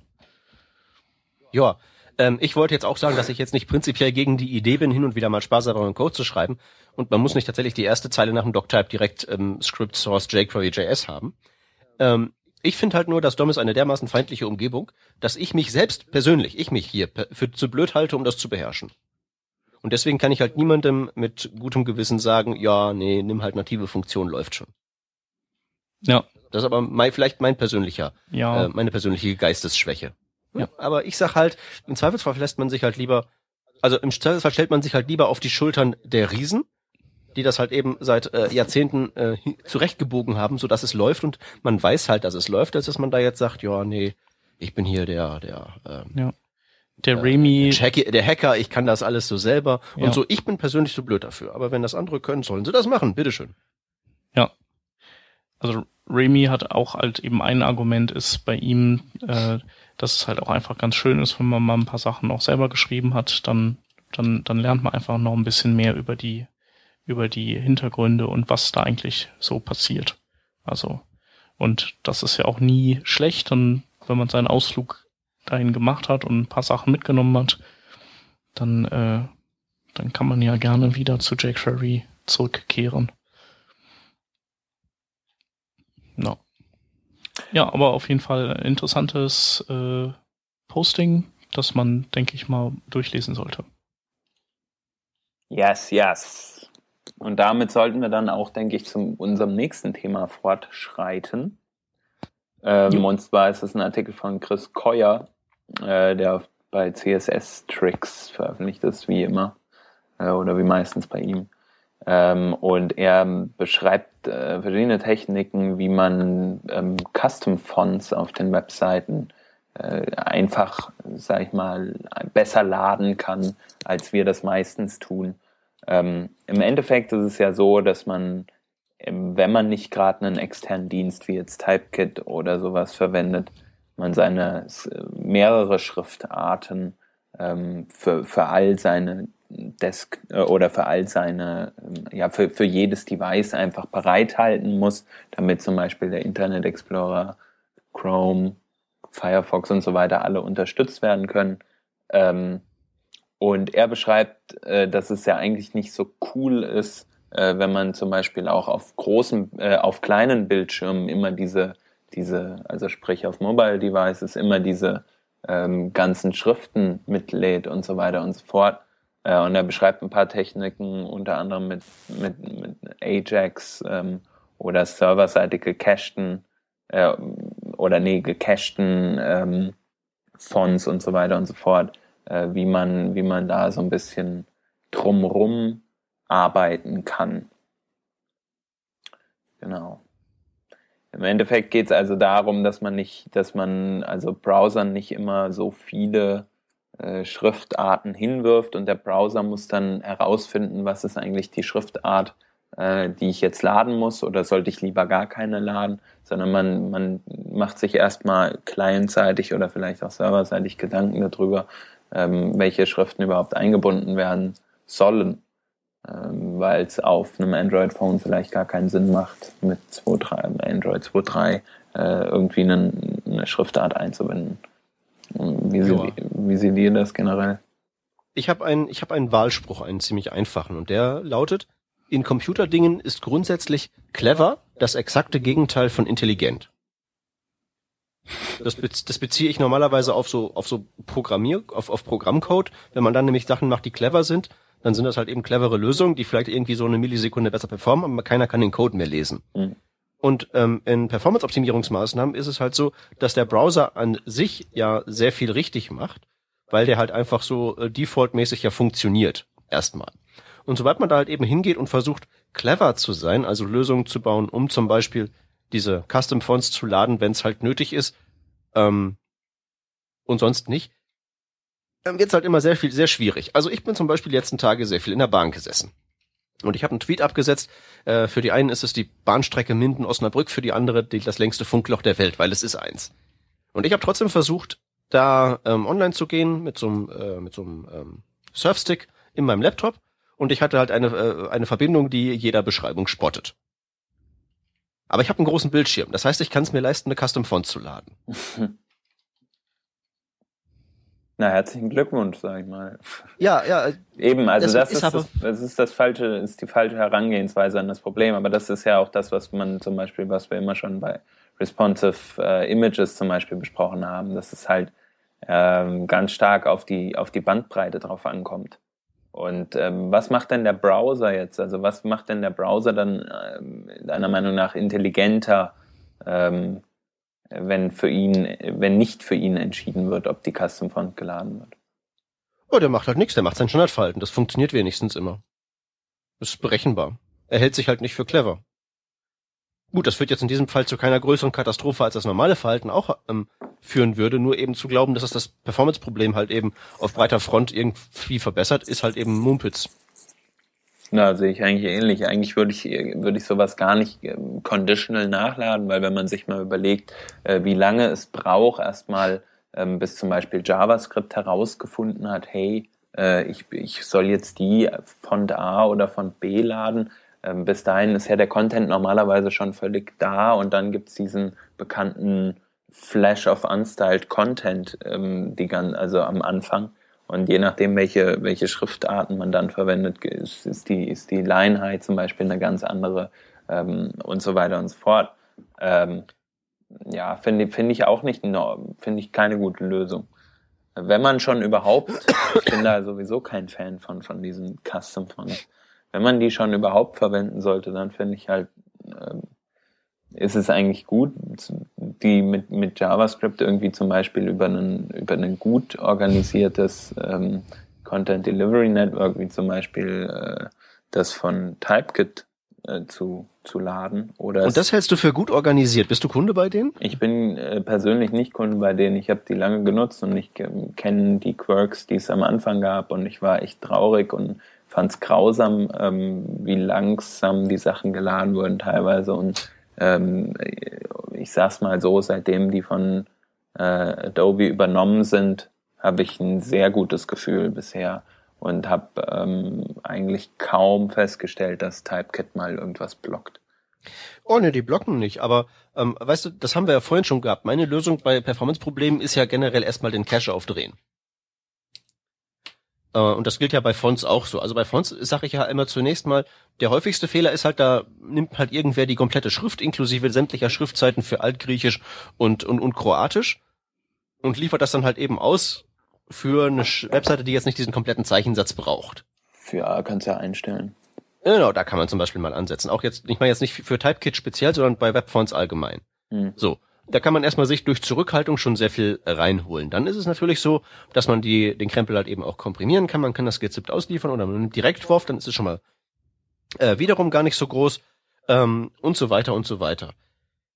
Ja, ähm, ich wollte jetzt auch sagen, dass ich jetzt nicht prinzipiell gegen die Idee bin, hin und wieder mal sparsamen Code zu schreiben. Und man muss nicht tatsächlich die erste Zeile nach dem Doctype direkt ähm, Script Source jQuery JS haben. Ähm, ich finde halt nur, dass DOM ist eine dermaßen feindliche Umgebung, dass ich mich selbst persönlich, ich mich hier für zu blöd halte, um das zu beherrschen. Und deswegen kann ich halt niemandem mit gutem Gewissen sagen, ja, nee, nimm halt native Funktion, läuft schon. Ja, Das ist aber mein, vielleicht mein persönlicher ja, äh, meine persönliche Geistesschwäche. Ja. Aber ich sag halt, im Zweifelsfall lässt man sich halt lieber, also im Zweifelsfall stellt man sich halt lieber auf die Schultern der Riesen, die das halt eben seit äh, Jahrzehnten äh, zurechtgebogen haben, so dass es läuft und man weiß halt, dass es läuft, als dass man da jetzt sagt, ja, nee, ich bin hier der, der, ähm, ja. Der Remy, der Hacker, ich kann das alles so selber Ja. und so. Ich bin persönlich so blöd dafür. Aber wenn das andere können, sollen sie das machen. Bitteschön. also Remy hat auch halt eben ein Argument ist bei ihm, äh, dass es halt auch einfach ganz schön ist, wenn man mal ein paar Sachen auch selber geschrieben hat, dann, dann, dann lernt man einfach noch ein bisschen mehr über die, über die Hintergründe und was da eigentlich so passiert. Also, und das ist ja auch nie schlecht, und wenn man seinen Ausflug dahin gemacht hat und ein paar Sachen mitgenommen hat, dann, äh, dann kann man ja gerne wieder zu jQuery zurückkehren. No. Ja, aber auf jeden Fall ein interessantes äh, Posting, das man, denke ich mal, durchlesen sollte. Yes, yes. Und damit sollten wir dann auch, denke ich, zu unserem nächsten Thema fortschreiten. Ähm, und zwar ist es ein Artikel von Chris Keuer, äh, der bei CSS Tricks veröffentlicht ist, wie immer, äh, oder wie meistens bei ihm. Ähm, und er beschreibt äh, verschiedene Techniken, wie man ähm, Custom Fonts auf den Webseiten äh, einfach, sag ich mal, besser laden kann, als wir das meistens tun. Ähm, Im Endeffekt ist es ja so, dass man, ähm, wenn man nicht gerade einen externen Dienst wie jetzt Typekit oder sowas verwendet, man seine mehrere Schriftarten ähm, für, für all seine Desk äh, oder für all seine, ähm, ja, für, für jedes Device einfach bereithalten muss, damit zum Beispiel der Internet Explorer, Chrome, Firefox und so weiter alle unterstützt werden können. Ähm, und er beschreibt, äh, dass es ja eigentlich nicht so cool ist, äh, wenn man zum Beispiel auch auf großen, äh, auf kleinen Bildschirmen immer diese, diese, also sprich auf Mobile Devices immer diese ähm, ganzen Schriften mitlädt und so weiter und so fort. Äh, und er beschreibt ein paar Techniken, unter anderem mit, mit, mit Ajax ähm, oder serverseitig gecachten äh, oder nee, gecachten ähm, Fonts und so weiter und so fort, äh, wie man, wie man da so ein bisschen drumrum arbeiten kann. Genau. Im Endeffekt geht es also darum, dass man nicht, dass man also Browsern nicht immer so viele äh, Schriftarten hinwirft und der Browser muss dann herausfinden, was ist eigentlich die Schriftart, äh, die ich jetzt laden muss oder sollte ich lieber gar keine laden, sondern man, man macht sich erstmal clientseitig oder vielleicht auch serverseitig Gedanken darüber, ähm, welche Schriften überhaupt eingebunden werden sollen, ähm, weil es auf einem Android-Phone vielleicht gar keinen Sinn macht, mit 2.3, Android 2.3 äh, irgendwie einen, eine Schriftart einzubinden. Wie, seht, wie seht ihr das generell? Ich habe einen, ich habe einen Wahlspruch, einen ziemlich einfachen, und der lautet: In Computerdingen ist grundsätzlich clever das exakte Gegenteil von intelligent. Das, bez das beziehe ich normalerweise auf so auf so Programmier auf, auf Programmcode. Wenn man dann nämlich Sachen macht, die clever sind, dann sind das halt eben clevere Lösungen, die vielleicht irgendwie so eine Millisekunde besser performen, aber keiner kann den Code mehr lesen. Mhm. Und ähm, in Performance-Optimierungsmaßnahmen ist es halt so, dass der Browser an sich ja sehr viel richtig macht, weil der halt einfach so äh, defaultmäßig ja funktioniert. Erstmal. Und sobald man da halt eben hingeht und versucht, clever zu sein, also Lösungen zu bauen, um zum Beispiel diese Custom Fonts zu laden, wenn es halt nötig ist, ähm, und sonst nicht, dann wird's halt immer sehr viel, sehr schwierig. Also ich bin zum Beispiel die letzten Tage sehr viel in der Bahn gesessen. Und ich habe einen Tweet abgesetzt. Äh, für die einen ist es die Bahnstrecke Minden-Osnabrück, für die andere die, das längste Funkloch der Welt, weil es ist eins. Und ich habe trotzdem versucht, da ähm, online zu gehen mit so einem äh, mit so ähm, Surfstick in meinem Laptop. Und ich hatte halt eine äh, eine Verbindung, die jeder Beschreibung spottet. Aber ich habe einen großen Bildschirm. Das heißt, ich kann es mir leisten, eine Custom Font zu laden. Na, herzlichen Glückwunsch, sag ich mal. Ja, ja. Eben, also das, ist, das, das ist das falsche, ist die falsche Herangehensweise an das Problem. Aber das ist ja auch das, was man zum Beispiel, was wir immer schon bei responsive äh, Images zum Beispiel besprochen haben, dass es halt ähm, ganz stark auf die auf die Bandbreite drauf ankommt. Und ähm, was macht denn der Browser jetzt? Also was macht denn der Browser dann ähm, deiner Meinung nach intelligenter? Ähm, wenn für ihn, wenn nicht für ihn entschieden wird, ob die Custom Font geladen wird. Oh, der macht halt nichts, der macht sein Standardverhalten. Das funktioniert wenigstens immer. Ist berechenbar. Er hält sich halt nicht für clever. Gut, das führt jetzt in diesem Fall zu keiner größeren Katastrophe, als das normale Verhalten auch ähm, führen würde. Nur eben zu glauben, dass es das Performance-Problem halt eben auf breiter Front irgendwie verbessert, ist halt eben Mumpitz. Na, sehe ich eigentlich ähnlich. Eigentlich würde ich, würde ich sowas gar nicht ähm, conditional nachladen, weil wenn man sich mal überlegt, äh, wie lange es braucht, erstmal ähm, bis zum Beispiel JavaScript herausgefunden hat, hey, äh, ich, ich soll jetzt die Font A oder Font B laden. Ähm, bis dahin ist ja der Content normalerweise schon völlig da und dann gibt's diesen bekannten Flash of Unstyled Content, die also am Anfang. Und je nachdem, welche, welche Schriftarten man dann verwendet, ist, ist, die, ist die Line zum Beispiel eine ganz andere ähm, und so weiter und so fort. Ähm, ja, finde finde ich auch nicht, finde ich keine gute Lösung. Wenn man schon überhaupt, ich bin da sowieso kein Fan von, von diesen Custom Fonts. Wenn man die schon überhaupt verwenden sollte, dann finde ich halt, ähm, ist es eigentlich gut, die mit, mit JavaScript irgendwie zum Beispiel über ein über ein gut organisiertes ähm, Content Delivery Network, wie zum Beispiel äh, das von Typekit äh, zu, zu laden. Oder Und das hältst du für gut organisiert. Bist du Kunde bei denen? Ich bin äh, persönlich nicht Kunde bei denen. Ich habe die lange genutzt und ich kenne die Quirks, die es am Anfang gab und ich war echt traurig und fand es grausam, ähm, wie langsam die Sachen geladen wurden teilweise und ähm, ich sag's mal so, seitdem die von äh, Adobe übernommen sind, habe ich ein sehr gutes Gefühl bisher und habe ähm, eigentlich kaum festgestellt, dass Typekit mal irgendwas blockt. Oh ne, die blocken nicht, aber ähm, weißt du, das haben wir ja vorhin schon gehabt. Meine Lösung bei Performance-Problemen ist ja generell erstmal den Cache aufdrehen. Äh, und das gilt ja bei Fonts auch so. Also bei Fonts sage ich ja immer zunächst mal, der häufigste Fehler ist halt, da nimmt halt irgendwer die komplette Schrift inklusive sämtlicher Schriftzeiten für Altgriechisch und, und, und Kroatisch und liefert das dann halt eben aus für eine Webseite, die jetzt nicht diesen kompletten Zeichensatz braucht. Für A kannst du ja einstellen. Genau, da kann man zum Beispiel mal ansetzen. Auch jetzt, ich meine jetzt nicht für Typekit speziell, sondern bei Webfonts allgemein. Hm. So da kann man erstmal sich durch Zurückhaltung schon sehr viel reinholen. Dann ist es natürlich so, dass man die, den Krempel halt eben auch komprimieren kann. Man kann das gezippt ausliefern oder man nimmt Direktwurf, dann ist es schon mal äh, wiederum gar nicht so groß ähm, und so weiter und so weiter.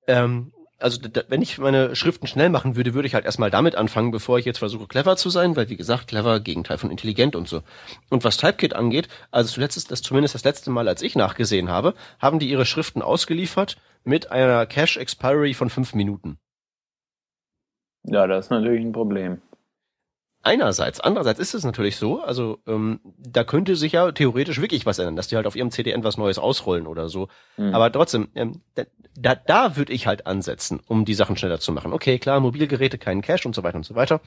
Ähm, also da, wenn ich meine Schriften schnell machen würde, würde ich halt erstmal damit anfangen, bevor ich jetzt versuche, clever zu sein, weil wie gesagt, clever, Gegenteil von intelligent und so. Und was Typekit angeht, also zuletzt ist das zumindest das letzte Mal, als ich nachgesehen habe, haben die ihre Schriften ausgeliefert mit einer Cache Expiry von fünf Minuten. Ja, das ist natürlich ein Problem. Einerseits. Andererseits ist es natürlich so, also ähm, da könnte sich ja theoretisch wirklich was ändern, dass die halt auf ihrem CDN was Neues ausrollen oder so. Mhm. Aber trotzdem, ähm, da, da würde ich halt ansetzen, um die Sachen schneller zu machen. Okay, klar, Mobilgeräte, keinen Cache und so weiter und so weiter.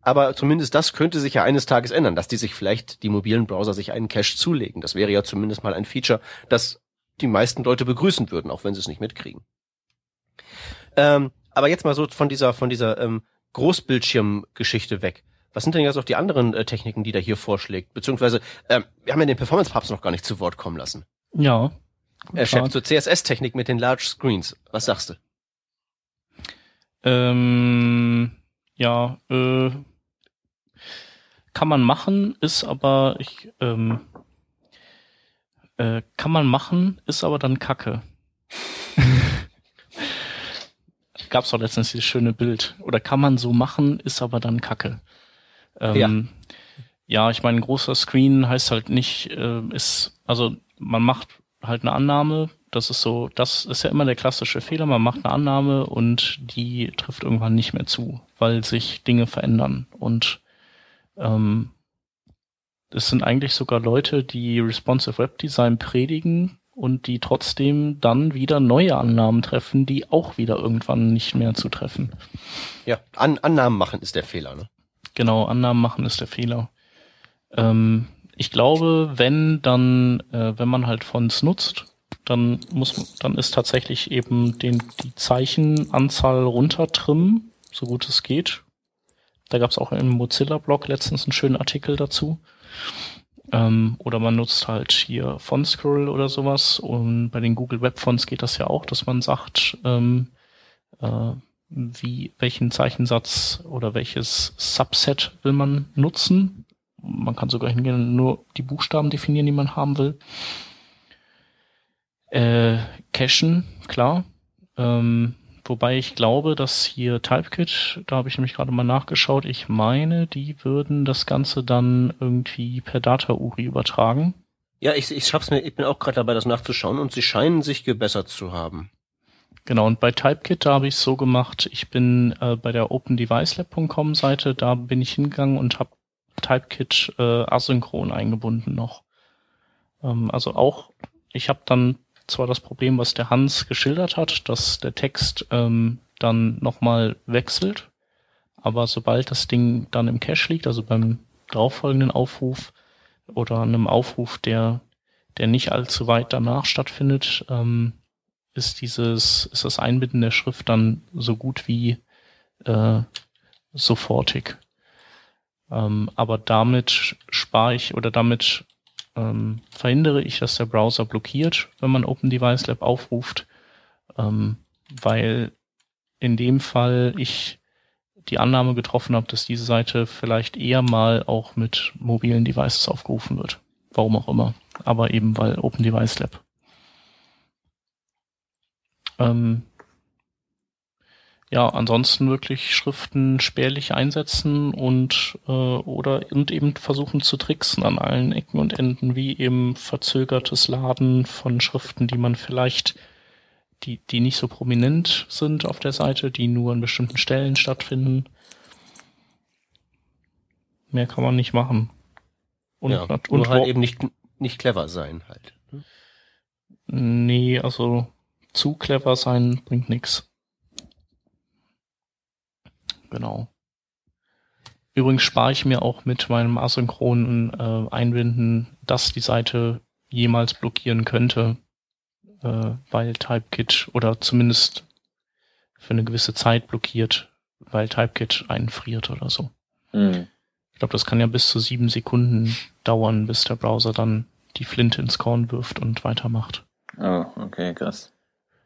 Aber zumindest das könnte sich ja eines Tages ändern, dass die sich vielleicht, die mobilen Browser sich einen Cache zulegen. Das wäre ja zumindest mal ein Feature, das die meisten Leute begrüßen würden, auch wenn sie es nicht mitkriegen. Ähm, aber jetzt mal so von dieser, von dieser ähm, Großbildschirmgeschichte weg. Was sind denn jetzt auch die anderen äh, Techniken, die der hier vorschlägt? Beziehungsweise, ähm, wir haben ja den Performance-Papst noch gar nicht zu Wort kommen lassen. Ja. Er schreibt zur CSS-Technik mit den Large Screens. Was sagst du? Ähm, ja, äh, kann man machen, ist aber ich ähm, äh, kann man machen, ist aber dann Kacke. Gab's doch letztens dieses schöne Bild. Oder kann man so machen, ist aber dann Kacke. Ähm, ja. ja, ich meine, ein großer Screen heißt halt nicht, äh, ist, also man macht halt eine Annahme, das ist so, das ist ja immer der klassische Fehler, man macht eine Annahme und die trifft irgendwann nicht mehr zu, weil sich Dinge verändern. Und ähm, es sind eigentlich sogar Leute, die Responsive Web Design predigen und die trotzdem dann wieder neue Annahmen treffen, die auch wieder irgendwann nicht mehr zu treffen. Ja, An Annahmen machen ist der Fehler, ne? Genau, Annahmen machen ist der Fehler. Ähm, ich glaube, wenn dann, äh, wenn man halt Fonts nutzt, dann muss, dann ist tatsächlich eben den, die Zeichenanzahl runtertrimmen, so gut es geht. Da gab es auch im Mozilla-Blog letztens einen schönen Artikel dazu. Ähm, oder man nutzt halt hier Font Scroll oder sowas. Und bei den Google Web Fonts geht das ja auch, dass man sagt, ähm, äh, wie, welchen Zeichensatz oder welches Subset will man nutzen. Man kann sogar hingehen, nur die Buchstaben definieren, die man haben will. Äh, cachen, klar. Ähm, Wobei ich glaube, dass hier Typekit, da habe ich nämlich gerade mal nachgeschaut, ich meine, die würden das Ganze dann irgendwie per Data-URI übertragen. Ja, ich, ich schaff's mir, ich bin auch gerade dabei, das nachzuschauen und sie scheinen sich gebessert zu haben. Genau, und bei Typekit, da habe ich es so gemacht, ich bin äh, bei der OpenDeviceLab.com Seite, da bin ich hingegangen und habe Typekit äh, asynchron eingebunden noch. Ähm, also auch, ich habe dann zwar das Problem, was der Hans geschildert hat, dass der Text ähm, dann nochmal wechselt, aber sobald das Ding dann im Cache liegt, also beim darauffolgenden Aufruf oder einem Aufruf, der, der nicht allzu weit danach stattfindet, ähm, ist dieses, ist das Einbinden der Schrift dann so gut wie äh, sofortig. Ähm, aber damit spare ich oder damit ähm, verhindere ich, dass der Browser blockiert, wenn man Open Device Lab aufruft, ähm, weil in dem Fall ich die Annahme getroffen habe, dass diese Seite vielleicht eher mal auch mit mobilen Devices aufgerufen wird. Warum auch immer. Aber eben weil Open Device Lab. Ähm, ja, ansonsten wirklich Schriften spärlich einsetzen und äh, oder und eben versuchen zu tricksen an allen Ecken und Enden, wie eben verzögertes Laden von Schriften, die man vielleicht, die, die nicht so prominent sind auf der Seite, die nur an bestimmten Stellen stattfinden. Mehr kann man nicht machen. Und, ja, und nur halt eben nicht, nicht clever sein halt. Ne? Nee, also zu clever sein bringt nix. Genau. Übrigens spare ich mir auch mit meinem asynchronen äh, Einbinden, dass die Seite jemals blockieren könnte, äh, weil Typekit oder zumindest für eine gewisse Zeit blockiert, weil Typekit einfriert oder so. Mhm. Ich glaube, das kann ja bis zu sieben Sekunden dauern, bis der Browser dann die Flinte ins Korn wirft und weitermacht. Oh, okay, krass.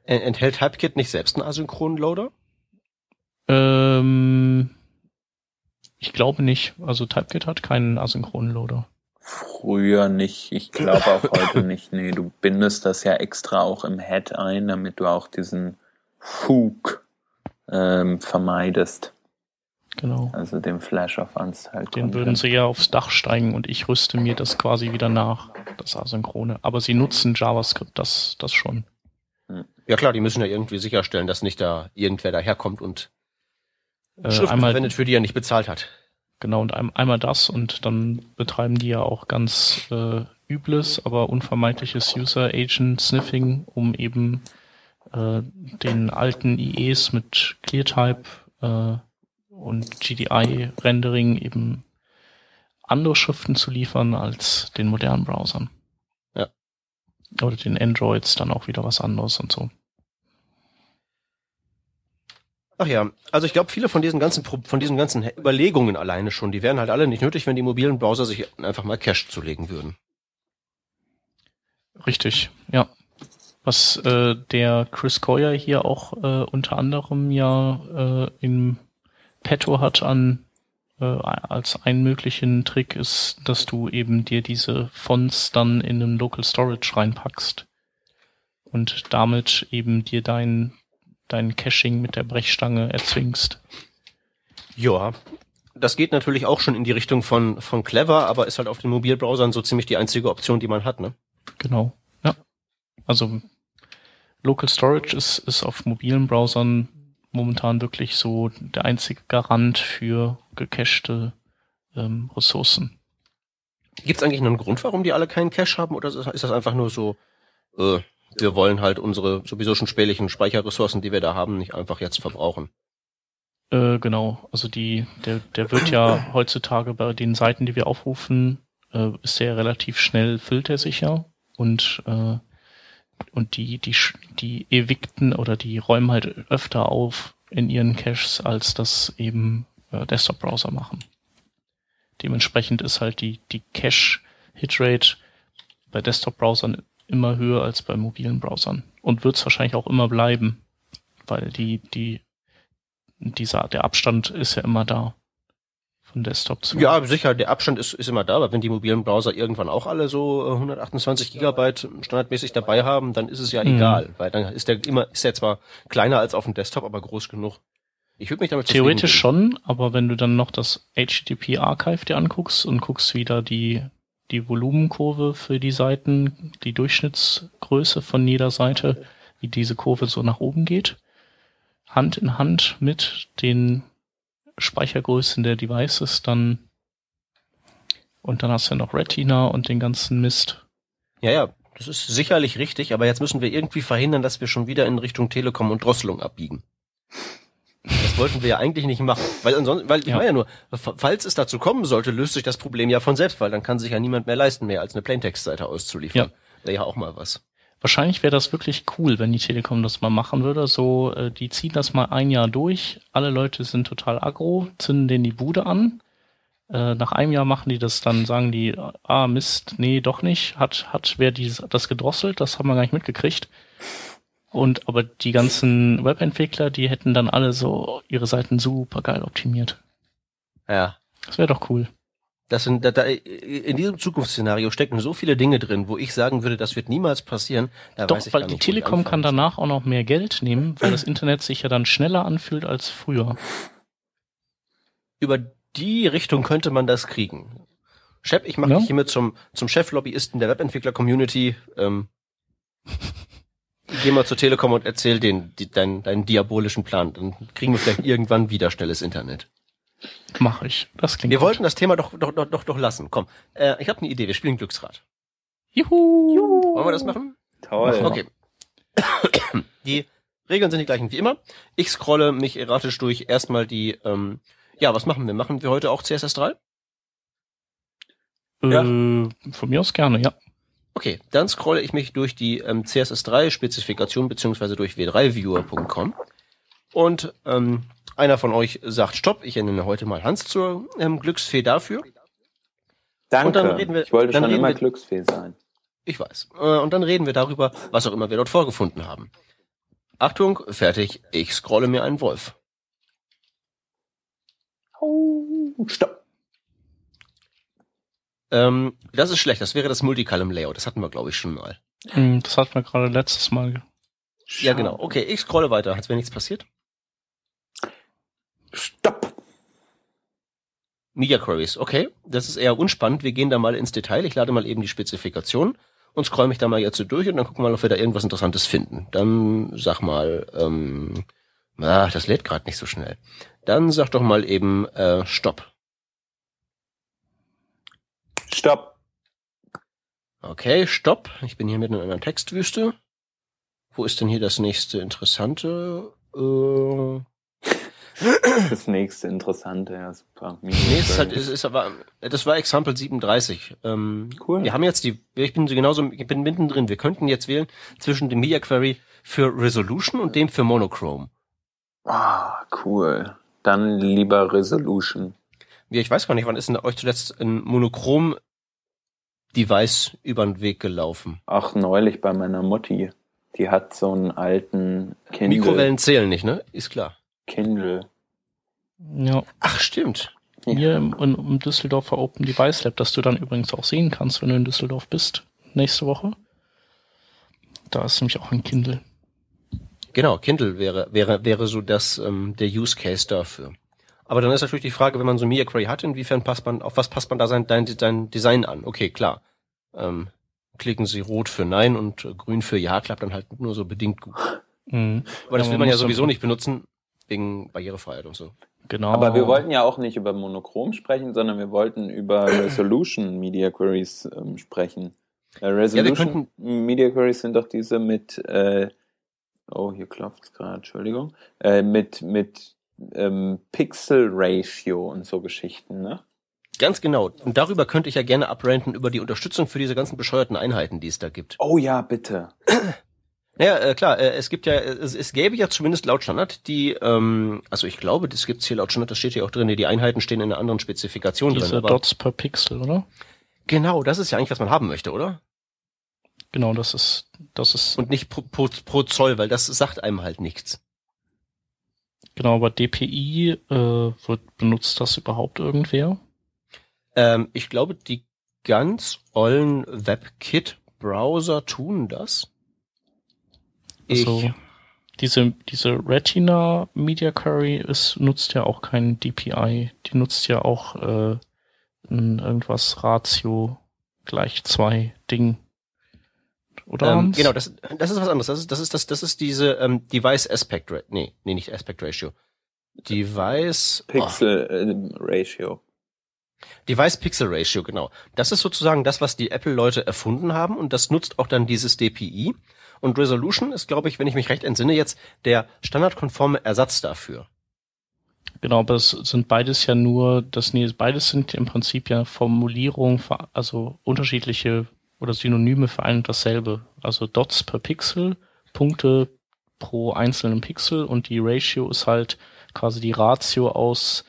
Enthält Typekit nicht selbst einen asynchronen Loader? Ähm, ich glaube nicht. Also Typekit hat keinen asynchronen Loader. Früher nicht. Ich glaube auch heute nicht. Nee, du bindest das ja extra auch im Head ein, damit du auch diesen Fug ähm, vermeidest. Genau. Also den Flash of Unst halt. Den würden sie ja aufs Dach steigen und ich rüste mir das quasi wieder nach, das Asynchrone. Aber sie nutzen JavaScript, das, das schon. Ja klar, die müssen ja irgendwie sicherstellen, dass nicht da irgendwer daherkommt und äh, Schrift einmal, verwendet, für die er nicht bezahlt hat. Genau, und ein, einmal das und dann betreiben die ja auch ganz äh, übles, aber unvermeidliches User Agent Sniffing, um eben äh, den alten IEs mit ClearType äh, und GDI Rendering eben andere Schriften zu liefern als den modernen Browsern. Ja. Oder den Androids dann auch wieder was anderes und so. Ach ja, also ich glaube, viele von diesen ganzen von diesen ganzen Überlegungen alleine schon, die wären halt alle nicht nötig, wenn die mobilen Browser sich einfach mal Cache zulegen würden. Richtig, ja. Was äh, der Chris Coyer hier auch äh, unter anderem ja äh, im Petto hat an äh, als einen möglichen Trick ist, dass du eben dir diese Fonts dann in einem Local Storage reinpackst und damit eben dir dein dein Caching mit der Brechstange erzwingst. Ja, das geht natürlich auch schon in die Richtung von, von clever, aber ist halt auf den Mobilbrowsern so ziemlich die einzige Option, die man hat, ne? Genau, ja. Also Local Storage ist, ist auf mobilen Browsern momentan wirklich so der einzige Garant für gecachte ähm, Ressourcen. Gibt es eigentlich einen Grund, warum die alle keinen Cache haben, oder ist das einfach nur so, äh, wir wollen halt unsere sowieso schon spärlichen Speicherressourcen, die wir da haben, nicht einfach jetzt verbrauchen. Äh, genau, also die, der, der wird ja heutzutage bei den Seiten, die wir aufrufen, äh, ist der relativ schnell filtersicher und äh, und die die die evicten oder die räumen halt öfter auf in ihren Caches, als das eben äh, Desktop-Browser machen. Dementsprechend ist halt die die Cache-Hitrate bei Desktop-Browsern immer höher als bei mobilen Browsern und wird es wahrscheinlich auch immer bleiben, weil die die dieser der Abstand ist ja immer da von Desktop zu. Ja, sicher, der Abstand ist, ist immer da, aber wenn die mobilen Browser irgendwann auch alle so 128 äh, Gigabyte standardmäßig dabei haben, dann ist es ja mhm. egal, weil dann ist der immer ist der zwar kleiner als auf dem Desktop, aber groß genug. Ich würde mich damit theoretisch schon, aber wenn du dann noch das HTTP Archive dir anguckst und guckst wieder die die Volumenkurve für die Seiten, die Durchschnittsgröße von jeder Seite, wie diese Kurve so nach oben geht. Hand in Hand mit den Speichergrößen der Devices dann und dann hast du ja noch Retina und den ganzen Mist. Ja, ja, das ist sicherlich richtig, aber jetzt müssen wir irgendwie verhindern, dass wir schon wieder in Richtung Telekom und Drosselung abbiegen. Das wollten wir ja eigentlich nicht machen, weil ansonsten, weil ich ja. meine ja nur, falls es dazu kommen sollte, löst sich das Problem ja von selbst, weil dann kann sich ja niemand mehr leisten, mehr als eine Plaintext-Seite auszuliefern. Ja. Wäre ja auch mal was. Wahrscheinlich wäre das wirklich cool, wenn die Telekom das mal machen würde. So, äh, die ziehen das mal ein Jahr durch. Alle Leute sind total aggro, zünden denen die Bude an. Äh, nach einem Jahr machen die das dann, sagen die, ah Mist, nee, doch nicht. Hat, hat wer die, das gedrosselt? Das haben wir gar nicht mitgekriegt. Und aber die ganzen Webentwickler, die hätten dann alle so ihre Seiten super geil optimiert. Ja. Das wäre doch cool. Das sind, da, da, in diesem Zukunftsszenario stecken so viele Dinge drin, wo ich sagen würde, das wird niemals passieren. Da Doch, weil die Telekom kann danach auch noch mehr Geld nehmen, weil das Internet sich ja dann schneller anfühlt als früher. Über die Richtung könnte man das kriegen. Shep, ich mache ja? dich hiermit zum, zum Cheflobbyisten der Webentwickler-Community. Ähm, geh mal zur Telekom und erzähl den, die, deinen, deinen diabolischen Plan. Dann kriegen wir vielleicht irgendwann wieder schnelles Internet. Mach ich. Das klingt Wir gut. wollten das Thema doch, doch, doch, doch, doch lassen. Komm, äh, ich habe eine Idee. Wir spielen Glücksrad. Juhu. Juhu. Wollen wir das machen? Toll. Okay. Die Regeln sind die gleichen wie immer. Ich scrolle mich erratisch durch erstmal die, ähm, ja, was machen wir? Machen wir heute auch CSS3? Ja. Äh, von mir aus gerne, ja. Okay, dann scrolle ich mich durch die ähm, CSS3-Spezifikation beziehungsweise durch w3viewer.com und ähm, einer von euch sagt Stopp. Ich nenne heute mal Hans zur ähm, Glücksfee dafür. Danke. Und dann reden wir, ich wollte schon immer wir, Glücksfee sein. Ich weiß. Äh, und dann reden wir darüber, was auch immer wir dort vorgefunden haben. Achtung, fertig. Ich scrolle mir einen Wolf. Oh, stopp. Ähm, das ist schlecht. Das wäre das Multicolumn-Layout. Das hatten wir, glaube ich, schon mal. Hm, das hatten wir gerade letztes Mal. Ja, genau. Okay, ich scrolle weiter. Als wäre nichts passiert. Stopp. Media Queries, okay. Das ist eher unspannend. Wir gehen da mal ins Detail. Ich lade mal eben die Spezifikation und scroll mich da mal jetzt so durch und dann gucken wir mal, ob wir da irgendwas Interessantes finden. Dann sag mal, ähm, ah, das lädt gerade nicht so schnell. Dann sag doch mal eben äh, Stopp. Stopp. Okay, Stopp. Ich bin hier mitten in einer Textwüste. Wo ist denn hier das nächste Interessante? Äh, das nächste Interessante, ja, super. Nee, es ist, ist, ist aber, das war Example 37. Ähm, cool. Wir haben jetzt die, ich bin genauso, ich bin mittendrin. Wir könnten jetzt wählen zwischen dem Media Query für Resolution und dem für Monochrome. Ah, cool. Dann lieber Resolution. Ja, ich weiß gar nicht, wann ist denn euch zuletzt ein Monochrom-Device über den Weg gelaufen? Ach, neulich bei meiner Mutti. Die hat so einen alten Kindle. Mikrowellen zählen nicht, ne? Ist klar. Kindle. Ja. Ach, stimmt. Hier im, im im Düsseldorfer Open Device Lab, das du dann übrigens auch sehen kannst, wenn du in Düsseldorf bist, nächste Woche. Da ist nämlich auch ein Kindle. Genau, Kindle wäre, wäre, wäre so das, ähm, der Use Case dafür. Aber dann ist natürlich die Frage, wenn man so Media Query hat, inwiefern passt man, auf was passt man da sein, dein, dein Design an? Okay, klar. Ähm, klicken Sie rot für Nein und äh, grün für Ja, klappt dann halt nur so bedingt gut. Mhm. Aber das Ja, will man ja sowieso nicht benutzen, wegen Barrierefreiheit und so. Genau. Aber wir wollten ja auch nicht über Monochrom sprechen, sondern wir wollten über Resolution Media Queries ähm, sprechen. Äh, Resolution Media Queries sind doch diese mit, äh, oh, hier klopft's gerade, Entschuldigung, äh, mit, mit ähm, Pixel Ratio und so Geschichten, ne? Ganz genau. Und darüber könnte ich ja gerne abrenten über die Unterstützung für diese ganzen bescheuerten Einheiten, die es da gibt. Oh ja, bitte. Ja, äh, klar, äh, es gibt ja, es, es gäbe ja zumindest laut Standard die, ähm, also ich glaube, das gibt's hier laut Standard, das steht hier auch drin, die Einheiten stehen in einer anderen Spezifikation diese drin. aber- Dots per Pixel, oder? Genau, das ist ja eigentlich, was man haben möchte, oder? Genau, das ist, das ist, Und nicht pro, pro, pro Zoll, weil das sagt einem halt nichts. Genau, aber DPI, äh, wird, benutzt das überhaupt irgendwer? Ähm, ich glaube, die ganz ollen WebKit-Browser tun das. Ich, Also, diese, diese Retina Media Query ist, nutzt ja auch kein DPI. Die nutzt ja auch, äh, ein irgendwas Ratio gleich zwei Ding. Oder? ähm, genau, das, das ist was anderes. Das ist, das ist, das, das ist diese ähm, Device Aspect Ratio. Nee, nee, nicht Aspect Ratio. Device. Oh, Pixel äh, Ratio. Device Pixel Ratio, genau. Das ist sozusagen das, was die Apple-Leute erfunden haben und das nutzt auch dann dieses DPI. Und Resolution ist, glaube ich, wenn ich mich recht entsinne, jetzt der standardkonforme Ersatz dafür. Genau, aber es sind beides ja nur, das nee, beides sind im Prinzip ja Formulierungen, also unterschiedliche oder Synonyme für ein und dasselbe. Also Dots per Pixel, Punkte pro einzelnen Pixel und die Ratio ist halt quasi die Ratio aus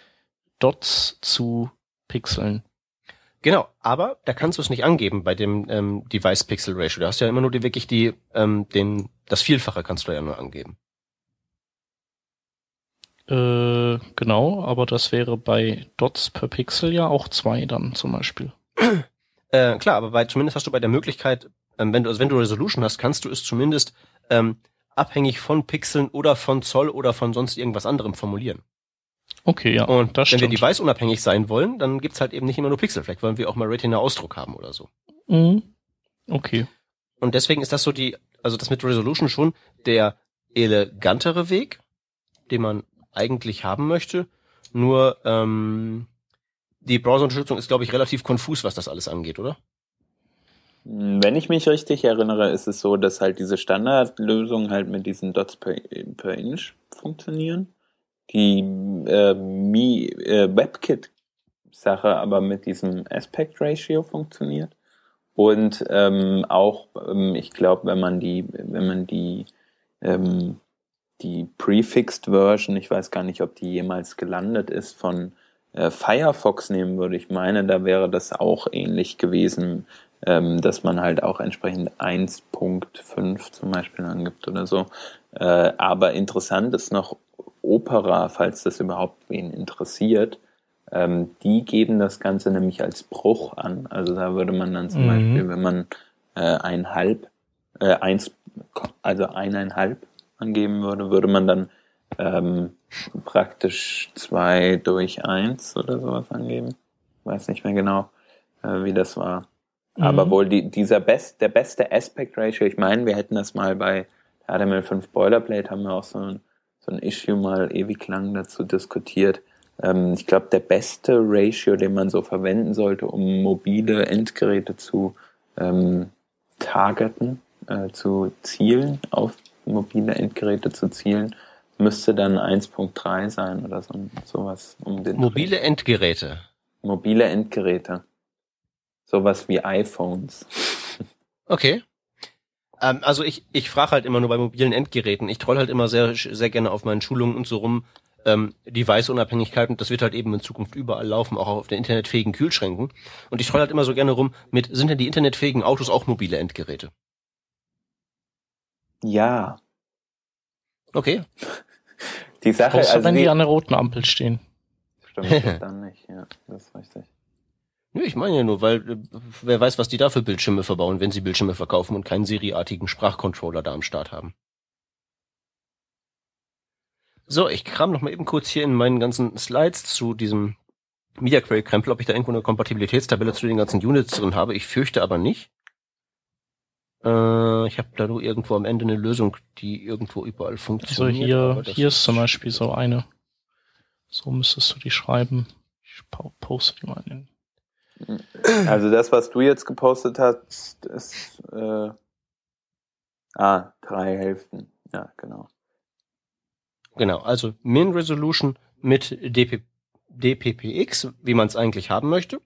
Dots zu Pixeln. Genau, aber da kannst du es nicht angeben bei dem ähm, Device Pixel Ratio. Da hast du ja immer nur die wirklich die, ähm, den, das Vielfache kannst du ja nur angeben. Äh, genau, aber das wäre bei Dots per Pixel ja auch zwei dann zum Beispiel. Äh, klar, aber bei, zumindest hast du bei der Möglichkeit, ähm, wenn du, also wenn du Resolution hast, kannst du es zumindest ähm, abhängig von Pixeln oder von Zoll oder von sonst irgendwas anderem formulieren. Okay, ja, Und das wenn wir stimmt. device unabhängig sein wollen, dann gibt's halt eben nicht immer nur Pixel. Vielleicht wollen wir auch mal Retina-Ausdruck haben oder so. Mhm. Okay. Und deswegen ist das so die, also das mit Resolution schon der elegantere Weg, den man eigentlich haben möchte. Nur ähm, die Browser-Unterstützung ist, glaube ich, relativ konfus, was das alles angeht, oder? Wenn ich mich richtig erinnere, ist es so, dass halt diese Standardlösungen halt mit diesen Dots per, per Inch funktionieren. Die äh, Mi, äh, WebKit-Sache aber mit diesem Aspect Ratio funktioniert. Und ähm, auch, ähm, ich glaube, wenn man die, wenn man die, ähm, die Prefixed Version, ich weiß gar nicht, ob die jemals gelandet ist, von äh, Firefox nehmen würde, ich meine, da wäre das auch ähnlich gewesen, ähm, dass man halt auch entsprechend 1.5 zum Beispiel angibt oder so. Äh, aber interessant ist noch Opera, falls das überhaupt wen interessiert. Ähm, die geben das Ganze nämlich als Bruch an. Also da würde man dann zum Mhm. Beispiel, wenn man äh, ein halb, äh, eins, also eineinhalb angeben würde, würde man dann ähm, praktisch zwei durch eins oder sowas angeben. Weiß nicht mehr genau, äh, wie das war. Aber Mhm. wohl die, dieser best, der beste Aspect Ratio, ich meine, wir hätten das mal bei HTML5 Boilerplate, haben wir auch so ein, so ein Issue mal ewig lang dazu diskutiert. Ähm, ich glaube, der beste Ratio, den man so verwenden sollte, um mobile Endgeräte zu ähm, targeten, äh, zu zielen, auf mobile Endgeräte zu zielen, müsste dann 1.3 sein oder so, sowas um den Dreh. Mobile Endgeräte. Mobile Endgeräte. Sowas wie iPhones. Okay. Ähm, also ich, ich frage halt immer nur bei mobilen Endgeräten. Ich troll halt immer sehr, sehr gerne auf meinen Schulungen und so rum. Ähm, Device-Unabhängigkeit und das wird halt eben in Zukunft überall laufen, auch auf den internetfähigen Kühlschränken. Und ich troll halt immer so gerne rum mit, sind denn die internetfähigen Autos auch mobile Endgeräte? Ja. Okay. Die Sache, Außer also wenn die, die an der roten Ampel stehen. stimmt das dann nicht, ja, das ist richtig. Nö, ich meine ja nur, weil äh, wer weiß, was die da für Bildschirme verbauen, wenn sie Bildschirme verkaufen und keinen Siri-artigen Sprachcontroller da am Start haben. So, ich kram noch mal eben kurz hier in meinen ganzen Slides zu diesem Media Query Krempel, ob ich da irgendwo eine Kompatibilitätstabelle zu den ganzen Units drin habe. Ich fürchte aber nicht. Äh, ich habe da nur irgendwo am Ende eine Lösung, die irgendwo überall Also funktioniert. hier, aber das hier ist zum Beispiel so eine. So müsstest du die schreiben. Ich po- poste die mal in den Also das, was du jetzt gepostet hast, ist äh, ah, drei Hälften. Ja, genau. Genau, also Min Resolution mit DP, DPPX, wie man es eigentlich haben möchte.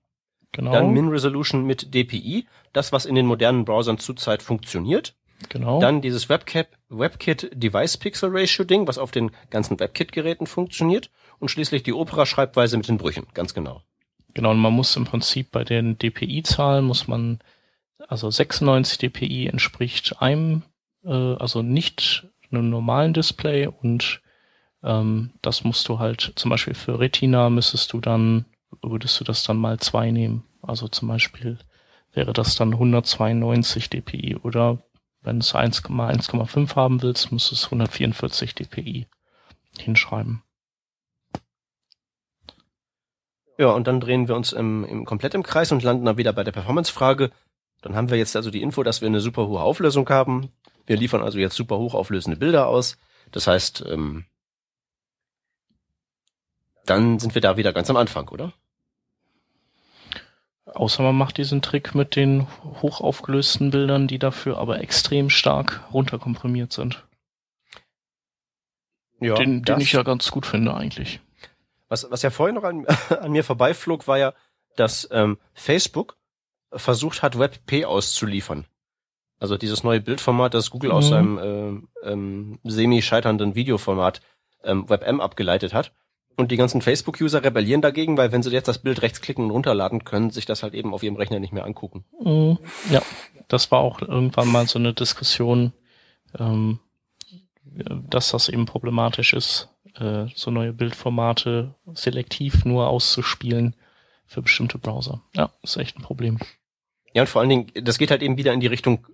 Genau. Dann Min Resolution mit DPI, das was in den modernen Browsern zurzeit funktioniert. genau. Dann dieses WebCap, WebKit Device Pixel Ratio Ding, was auf den ganzen WebKit Geräten funktioniert. Und schließlich die Opera Schreibweise mit den Brüchen, ganz genau. Genau, und man muss im Prinzip bei den DPI-Zahlen muss man, also 96 DPI entspricht einem, äh, also nicht einem normalen Display und ähm, das musst du halt, zum Beispiel für Retina müsstest du dann, würdest du das dann mal zwei nehmen. Also zum Beispiel wäre das dann 192 DPI oder wenn du es 1,1,5 haben willst, musst du es 144 DPI hinschreiben. Ja, und dann drehen wir uns im, im komplett im Kreis und landen dann wieder bei der Performance-Frage. Dann haben wir jetzt also die Info, dass wir eine super hohe Auflösung haben. Wir liefern also jetzt super hochauflösende Bilder aus. Das heißt, ähm, dann sind wir da wieder ganz am Anfang, oder? Außer man macht diesen Trick mit den hochaufgelösten Bildern, die dafür aber extrem stark runterkomprimiert sind. Ja, den, den ich ja ganz gut finde eigentlich. Was, was ja vorhin noch an, an mir vorbeiflog, war ja, dass ähm, Facebook versucht hat, WebP auszuliefern. Also dieses neue Bildformat, das Google aus Mhm. seinem ähm, ähm, semi-scheiternden Videoformat ähm, WebM abgeleitet hat. Und die ganzen Facebook-User rebellieren dagegen, weil wenn sie jetzt das Bild rechtsklicken und runterladen, können sich das halt eben auf ihrem Rechner nicht mehr angucken. Mhm. Ja, das war auch irgendwann mal so eine Diskussion, ähm, dass das eben problematisch ist, äh, so neue Bildformate selektiv nur auszuspielen für bestimmte Browser. Ja, ist echt ein Problem. Ja, und vor allen Dingen, das geht halt eben wieder in die Richtung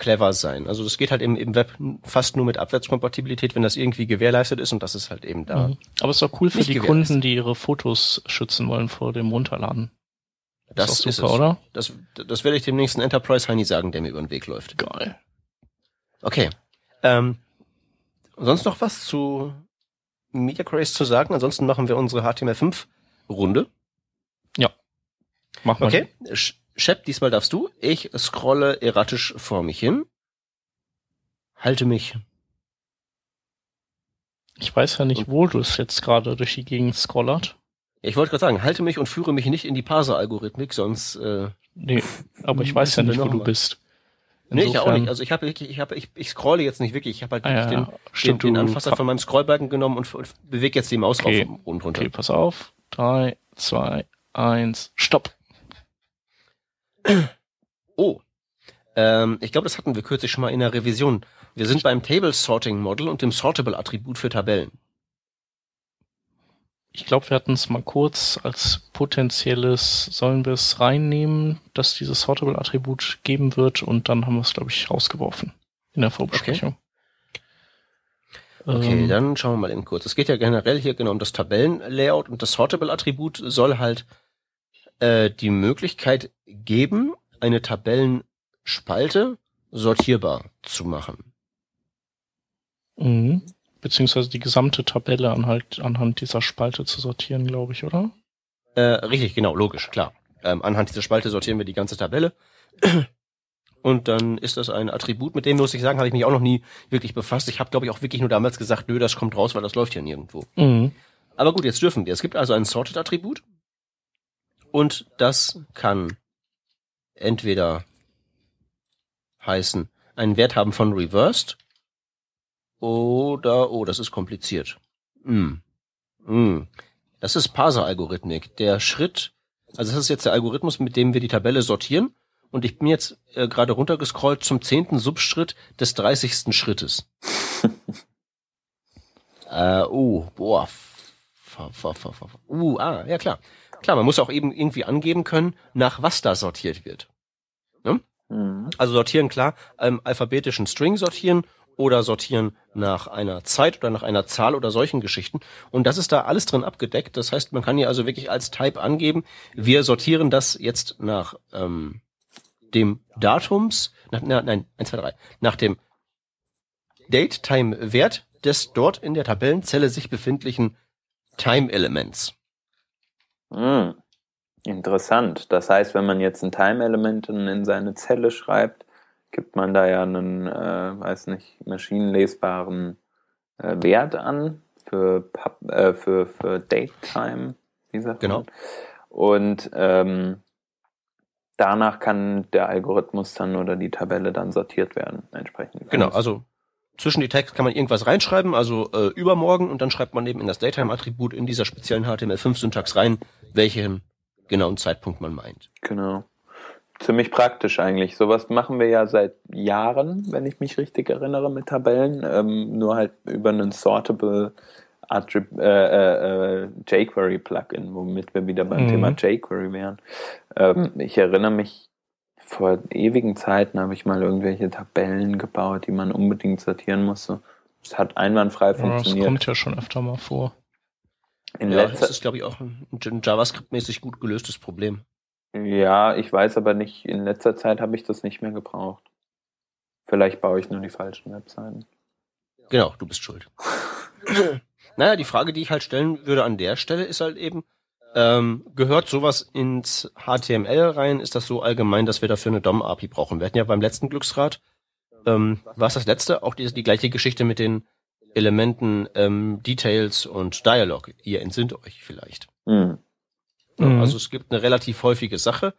clever sein. Also das geht halt eben im Web fast nur mit Abwärtskompatibilität, wenn das irgendwie gewährleistet ist und das ist halt eben da. Mhm. Aber ist doch cool für die. Kunden, die ihre Fotos schützen wollen vor dem Runterladen. Das ist, doch ist super, es. oder? Das, das werde ich dem nächsten Enterprise Heini sagen, der mir über den Weg läuft. Geil. Okay. Ähm, sonst noch was zu Media Queries zu sagen? Ansonsten machen wir unsere HTML5 Runde. Mach mal. Okay. Sch- Shep, diesmal darfst du. Ich scrolle erratisch vor mich hin. Halte mich. Ich weiß ja nicht, wo du es jetzt gerade durch die Gegend scrollert. Ich wollte gerade sagen, halte mich und führe mich nicht in die Parser-Algorithmik, sonst äh, Nee, aber ich weiß ja nicht, wo du bist. Nee, ich auch Insofern- nicht. Also ich habe ich habe, ich, ich scrolle jetzt nicht wirklich. Ich habe halt Ah, ja, den, den, den Anfasser von meinem Scrollbalken genommen und, und bewege jetzt die Maus Okay. rauf und runter. Okay, pass auf. Drei, zwei, eins, stopp. Oh. Ähm, ich glaube, das hatten wir kürzlich schon mal in der Revision. Wir sind beim Table Sorting Model und dem Sortable Attribut für Tabellen. Ich glaube, wir hatten es mal kurz als potenzielles, sollen wir es reinnehmen, dass dieses Sortable-Attribut geben wird und dann haben wir es, glaube ich, rausgeworfen in der Vorbesprechung. Okay, Ähm, dann schauen wir mal eben kurz. Es geht ja generell hier genau um das Tabellenlayout und das Sortable Attribut soll halt äh, die Möglichkeit geben, eine Tabellenspalte sortierbar zu machen. mhm. Beziehungsweise die gesamte Tabelle anhand, anhand dieser Spalte zu sortieren, glaube ich, oder? Äh, richtig, genau, logisch, klar. Ähm, anhand dieser Spalte sortieren wir die ganze Tabelle. Und dann ist das ein Attribut, mit dem muss ich sagen, habe ich mich auch noch nie wirklich befasst. Ich habe, glaube ich, auch wirklich nur damals gesagt, nö, das kommt raus, weil das läuft ja nirgendwo. Mhm. Aber gut, jetzt dürfen wir. Es gibt also ein Sorted-Attribut. Und das kann entweder heißen einen Wert haben von reversed. Oder, oh, das ist kompliziert. Hm. Hm. Das ist Parser-Algorithmik. Der Schritt, also das ist jetzt der Algorithmus, mit dem wir die Tabelle sortieren. Und ich bin jetzt äh, gerade runtergescrollt zum zehnten Subschritt des dreißigsten Schrittes. äh, oh, boah. Uh, ah, ja klar. Klar, man muss auch eben irgendwie angeben können, nach was da sortiert wird. Ne? Mhm. Also sortieren, klar, ähm, alphabetischen String sortieren oder sortieren nach einer Zeit oder nach einer Zahl oder solchen Geschichten. Und das ist da alles drin abgedeckt. Das heißt, man kann hier also wirklich als Type angeben, wir sortieren das jetzt nach ähm, dem Datums, nach, na, nein, 1, 2, 3, nach dem Date-Time-Wert des dort in der Tabellenzelle sich befindlichen Time-Elements. Hm. Interessant. Das heißt, wenn man jetzt ein Time-Element in seine Zelle schreibt, gibt man da ja einen, äh, weiß nicht, maschinenlesbaren äh, Wert an für, Pub, äh, für, für Date-Time, wie sagt genau. man. Und ähm, danach kann der Algorithmus dann oder die Tabelle dann sortiert werden, entsprechend. Genau, also zwischen die Tags kann man irgendwas reinschreiben, also äh, übermorgen, und dann schreibt man eben in das Daytime-Attribut in dieser speziellen HTML5-Syntax rein, welchen genauen Zeitpunkt man meint. Genau. Ziemlich praktisch eigentlich. Sowas machen wir ja seit Jahren, wenn ich mich richtig erinnere, mit Tabellen. Ähm, nur halt über einen Sortable Attrib äh, äh, äh jQuery Plugin, womit wir wieder beim mhm. Thema jQuery wären. Ähm, ich erinnere mich vor ewigen Zeiten habe ich mal irgendwelche Tabellen gebaut, die man unbedingt sortieren musste. Es hat einwandfrei funktioniert. Das kommt ja schon öfter mal vor. In ja, das ist, glaube ich, auch ein, ein JavaScript-mäßig gut gelöstes Problem. Ja, ich weiß aber nicht, in letzter Zeit habe ich das nicht mehr gebraucht. Vielleicht baue ich nur die falschen Webseiten. Genau, du bist schuld. naja, die Frage, die ich halt stellen würde an der Stelle, ist halt eben, ähm, gehört sowas ins HTML rein? Ist das so allgemein, dass wir dafür eine DOM-API brauchen? Wir hatten ja beim letzten Glücksrad, ähm, war es das letzte, auch die, die gleiche Geschichte mit den Elementen ähm, Details und Dialog. Ihr entsinnt euch vielleicht. Mhm. Mhm. Also es gibt eine relativ häufige Sache,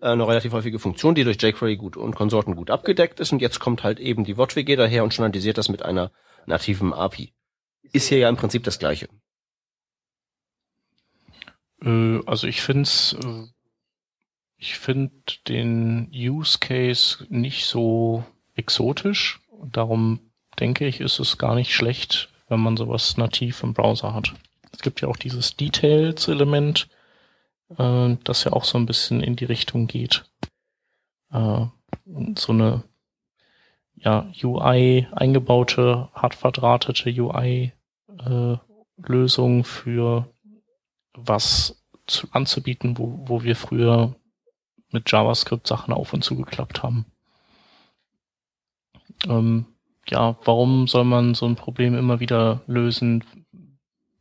äh, eine relativ häufige Funktion, die durch jQuery gut und Konsorten gut abgedeckt ist und jetzt kommt halt eben die WOTWG daher und standardisiert das mit einer nativen API. Ist hier ja im Prinzip das gleiche. Äh, also ich finde es, äh, ich finde den Use Case nicht so exotisch. Darum denke ich, ist es gar nicht schlecht, wenn man sowas nativ im Browser hat. Es gibt ja auch dieses Details-Element, äh, das ja auch so ein bisschen in die Richtung geht. so eine ja, UI, eingebaute, hart verdrahtete UI-Lösung für was zu, anzubieten, wo, wo wir früher mit JavaScript Sachen auf und zugeklappt haben. Ähm, ja, warum soll man so ein Problem immer wieder lösen?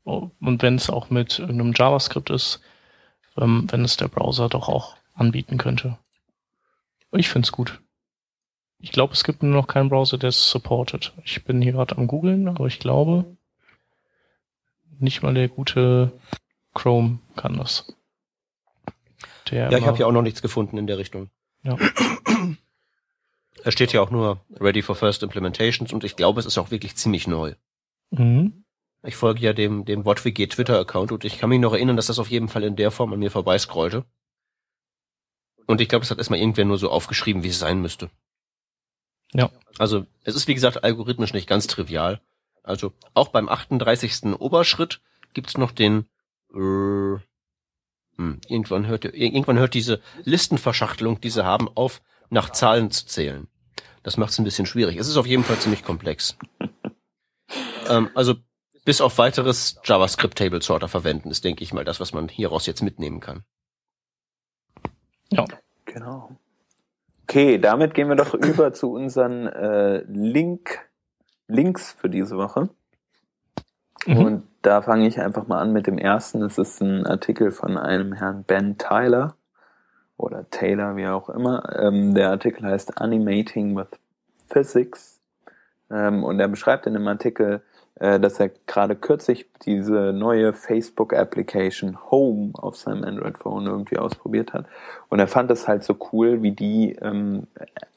Und wenn es auch mit einem JavaScript ist, ähm, wenn es der Browser doch auch anbieten könnte. Ich find's gut. Ich glaube, es gibt nur noch keinen Browser, der es supportet. Ich bin hier gerade am googeln, aber ich glaube, nicht mal der gute Chrome kann das. Der ja, ich habe hier auch noch nichts gefunden in der Richtung. Ja. Er steht ja auch nur Ready for First Implementations und ich glaube, es ist auch wirklich ziemlich neu. Mhm. Ich folge ja dem, dem WhatWG Twitter-Account und ich kann mich noch erinnern, dass das auf jeden Fall in der Form an mir vorbeiscrollte. Und ich glaube, das hat erstmal irgendwer nur so aufgeschrieben, wie es sein müsste. Ja. Also, es ist wie gesagt algorithmisch nicht ganz trivial. Also, auch beim 38. Oberschritt gibt's noch den äh, hm, irgendwann hört irgendwann hört diese Listenverschachtelung, die sie haben, auf, nach Zahlen zu zählen. Das macht es ein bisschen schwierig. Es ist auf jeden Fall ziemlich komplex. ähm, also bis auf weiteres JavaScript Table Sorter verwenden ist, denke ich mal, das, was man hieraus jetzt mitnehmen kann. Ja. Genau. Okay, damit gehen wir doch über zu unseren äh, Link Links für diese Woche. Mhm. Und da fange ich einfach mal an mit dem ersten. Das ist ein Artikel von einem Herrn Ben Tyler oder Taylor, wie auch immer. Ähm, der Artikel heißt Animating with Physics. Ähm, und er beschreibt in dem Artikel, äh, dass er gerade kürzlich diese neue Facebook-Application Home auf seinem Android-Phone irgendwie ausprobiert hat. Und er fand es halt so cool, wie die ähm,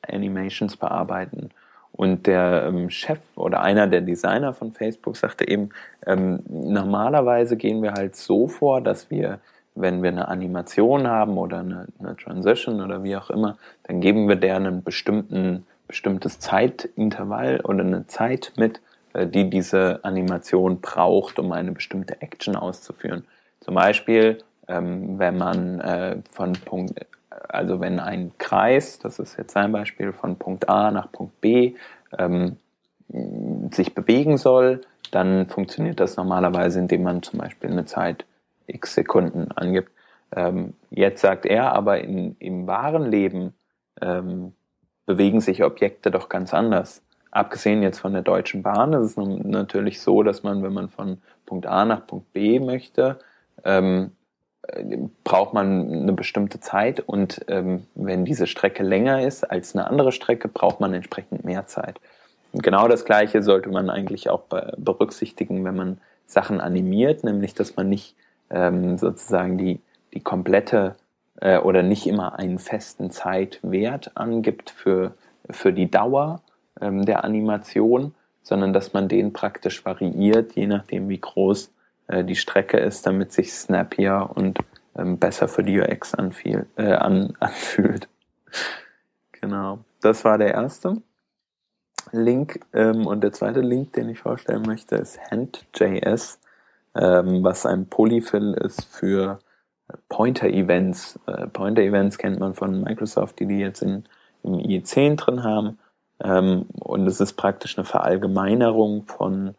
Animations bearbeiten. Und der ähm, Chef oder einer der Designer von Facebook sagte eben, ähm, normalerweise gehen wir halt so vor, dass wir, wenn wir eine Animation haben oder eine, eine Transition oder wie auch immer, dann geben wir der einen bestimmten, bestimmtes Zeitintervall oder eine Zeit mit, äh, die diese Animation braucht, um eine bestimmte Action auszuführen. Zum Beispiel, ähm, wenn man äh, von Punkt, also wenn ein Kreis, das ist jetzt ein Beispiel, von Punkt A nach Punkt B ähm, sich bewegen soll, dann funktioniert das normalerweise, indem man zum Beispiel eine Zeit x Sekunden angibt. Ähm, jetzt sagt er aber, in, im wahren Leben ähm, bewegen sich Objekte doch ganz anders. Abgesehen jetzt von der Deutschen Bahn ist es natürlich so, dass man, wenn man von Punkt A nach Punkt B möchte, ähm, braucht man eine bestimmte Zeit und ähm, wenn diese Strecke länger ist als eine andere Strecke, braucht man entsprechend mehr Zeit. Und genau das Gleiche sollte man eigentlich auch berücksichtigen, wenn man Sachen animiert, nämlich dass man nicht ähm, sozusagen die, die komplette äh, oder nicht immer einen festen Zeitwert angibt für, für die Dauer ähm, der Animation, sondern dass man den praktisch variiert, je nachdem wie groß äh, die Strecke ist, damit sich snappier und ähm, besser für die UX anfiel, äh, an, anfühlt. genau. Das war der erste Link. Ähm, und der zweite Link, den ich vorstellen möchte, ist Hand.js, ähm, was ein Polyfill ist für Pointer-Events. Äh, Pointer-Events kennt man von Microsoft, die die jetzt in, im IE10 drin haben. Ähm, und es ist praktisch eine Verallgemeinerung von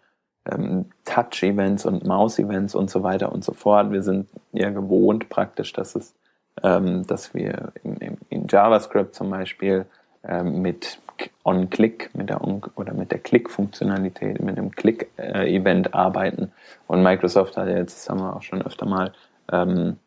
ähm, Touch-Events und Mouse-Events und so weiter und so fort. Wir sind ja gewohnt praktisch, dass es, ähm, dass wir in, in, in JavaScript zum Beispiel ähm, mit On-Click mit der On oder mit der Click-Funktionalität, mit dem Click-Event arbeiten. Und Microsoft hat ja jetzt, das haben wir auch schon öfter mal ähm,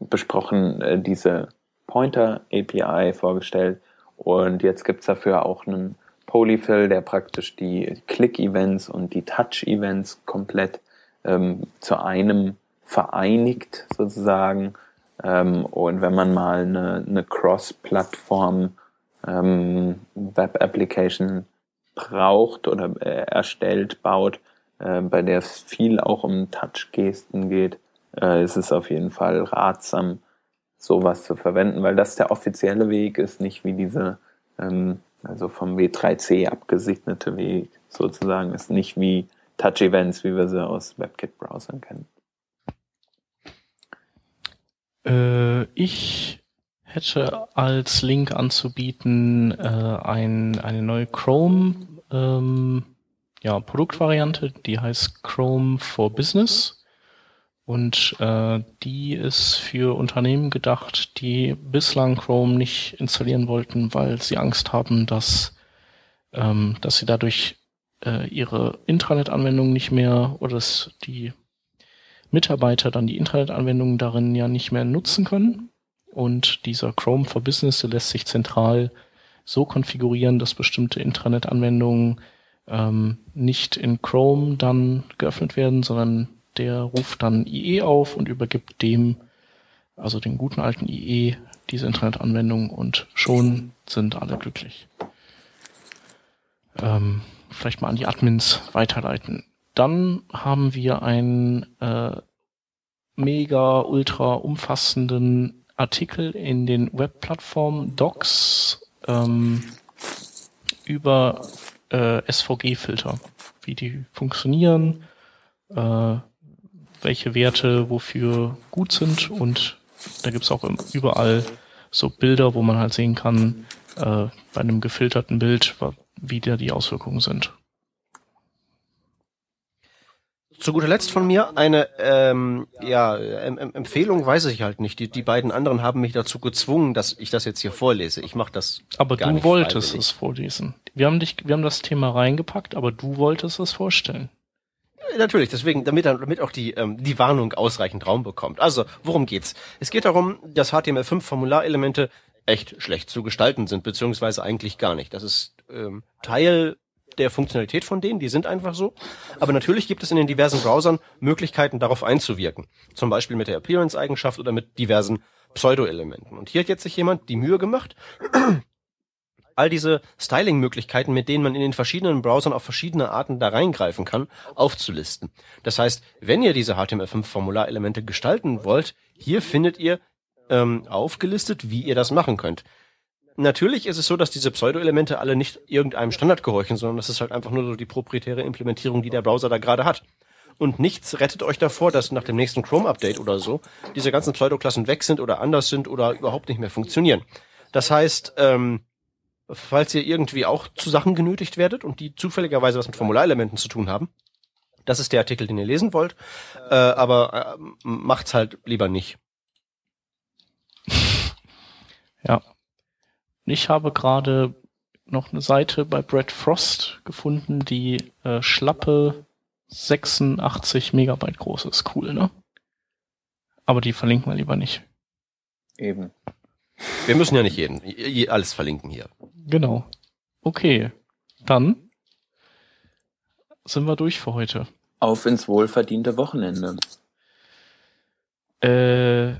besprochen, äh, diese Pointer-API vorgestellt. Und jetzt gibt's dafür auch einen Polyfill, der praktisch die Click-Events und die Touch-Events komplett ähm, zu einem vereinigt sozusagen. Ähm, und wenn man mal eine, eine Cross-Plattform ähm, Web-Application braucht oder äh, erstellt, baut, äh, bei der es viel auch um Touch-Gesten geht, äh, ist es auf jeden Fall ratsam, sowas zu verwenden, weil das der offizielle Weg ist, nicht wie diese ähm, also vom W3C abgesegnete Weg sozusagen ist nicht wie Touch Events, wie wir sie aus WebKit-Browsern kennen. Äh, ich hätte als Link anzubieten äh, ein, eine neue Chrome ähm, ja, Produktvariante, die heißt Chrome for Business. Und äh, die ist für Unternehmen gedacht, die bislang Chrome nicht installieren wollten, weil sie Angst haben, dass, ähm, dass sie dadurch äh, ihre Intranet-Anwendungen nicht mehr oder dass die Mitarbeiter dann die Intranet-Anwendungen darin ja nicht mehr nutzen können. Und dieser Chrome for Business der lässt sich zentral so konfigurieren, dass bestimmte Intranet-Anwendungen ähm, nicht in Chrome dann geöffnet werden, sondern der ruft dann IE auf und übergibt dem, also den guten alten IE, diese Internetanwendung und schon sind alle glücklich. Ähm, vielleicht mal an die Admins weiterleiten. Dann haben wir einen äh, mega ultra umfassenden Artikel in den Webplattformen Docs ähm, über äh, SVG-Filter, wie die funktionieren, äh, welche Werte wofür gut sind und da gibt's auch überall so Bilder, wo man halt sehen kann, äh, bei einem gefilterten Bild, wie da die Auswirkungen sind. Zu guter Letzt von mir eine ähm, ja, em Empfehlung weiß ich halt nicht. Die, die beiden anderen haben mich dazu gezwungen, dass ich das jetzt hier vorlese. Ich mache das. Aber du wolltest es vorlesen. Wir haben dich, wir haben das Thema reingepackt, aber du wolltest es vorstellen. Natürlich, deswegen, damit, damit auch die, ähm, die Warnung ausreichend Raum bekommt. Also, worum geht's? Es geht darum, dass HTML5-Formularelemente echt schlecht zu gestalten sind, beziehungsweise eigentlich gar nicht. Das ist ähm, Teil der Funktionalität von denen, die sind einfach so. Aber natürlich gibt es in den diversen Browsern Möglichkeiten, darauf einzuwirken. Zum Beispiel mit der Appearance-Eigenschaft oder mit diversen Pseudo-Elementen. Und hier hat jetzt sich jemand die Mühe gemacht, all diese Styling-Möglichkeiten, mit denen man in den verschiedenen Browsern auf verschiedene Arten da reingreifen kann, aufzulisten. Das heißt, wenn ihr diese HTML5-Formularelemente gestalten wollt, hier findet ihr ähm, aufgelistet, wie ihr das machen könnt. Natürlich ist es so, dass diese Pseudo-Elemente alle nicht irgendeinem Standard gehorchen, sondern das ist halt einfach nur so die proprietäre Implementierung, die der Browser da gerade hat. Und nichts rettet euch davor, dass nach dem nächsten Chrome-Update oder so diese ganzen Pseudo-Klassen weg sind oder anders sind oder überhaupt nicht mehr funktionieren. Das heißt, ähm, falls ihr irgendwie auch zu Sachen genötigt werdet und die zufälligerweise was mit Formularelementen zu tun haben, das ist der Artikel, den ihr lesen wollt, äh, aber äh, macht's halt lieber nicht. Ja. Ich habe gerade noch eine Seite bei Brad Frost gefunden, die äh, schlappe 86 Megabyte groß ist. Cool, ne? Aber die verlinken wir lieber nicht. Eben. Wir müssen ja nicht jeden, alles verlinken hier. Genau. Okay. Dann sind wir durch für heute. Auf ins wohlverdiente Wochenende. Äh,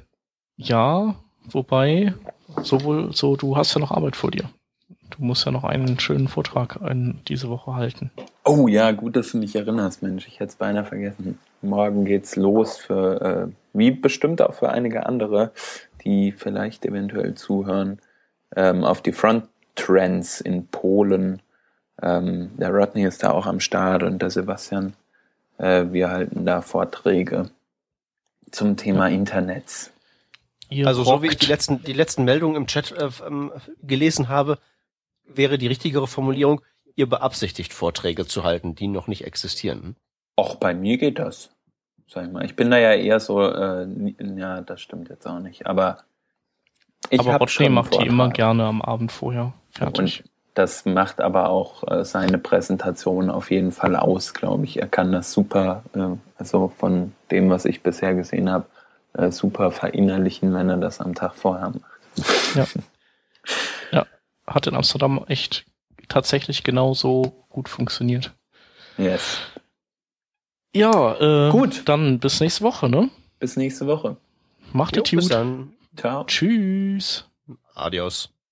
ja, wobei, sowohl, so, du hast ja noch Arbeit vor dir. Du musst ja noch einen schönen Vortrag in diese Woche halten. Oh ja, gut, dass du mich erinnerst, Mensch. Ich hätte es beinahe vergessen. Morgen geht's los für, äh, wie bestimmt auch für einige andere, die vielleicht eventuell zuhören, ähm, auf die Front Trends in Polen. Ähm, der Rodney ist da auch am Start und der Sebastian. Äh, wir halten da Vorträge zum Thema ja. Internets. Ihr also rockt. so wie ich die letzten, die letzten Meldungen im Chat äh, ähm, gelesen habe, wäre die richtigere Formulierung, ihr beabsichtigt Vorträge zu halten, die noch nicht existieren. Auch bei mir geht das. Sag ich mal. Ich bin da ja eher so, äh, ja, das stimmt jetzt auch nicht. Aber ich aber Rodney macht die immer gerne am Abend vorher fertig. Und das macht aber auch äh, seine Präsentation auf jeden Fall aus, glaube ich. Er kann das super, äh, also von dem, was ich bisher gesehen habe, äh, super verinnerlichen, wenn er das am Tag vorher macht. Ja. Ja, hat in Amsterdam echt tatsächlich genauso gut funktioniert. Yes. Ja, äh, gut. Dann bis nächste Woche, ne? Bis nächste Woche. Macht jo, gut. Bis dann. Ciao. Tschüss. Adios.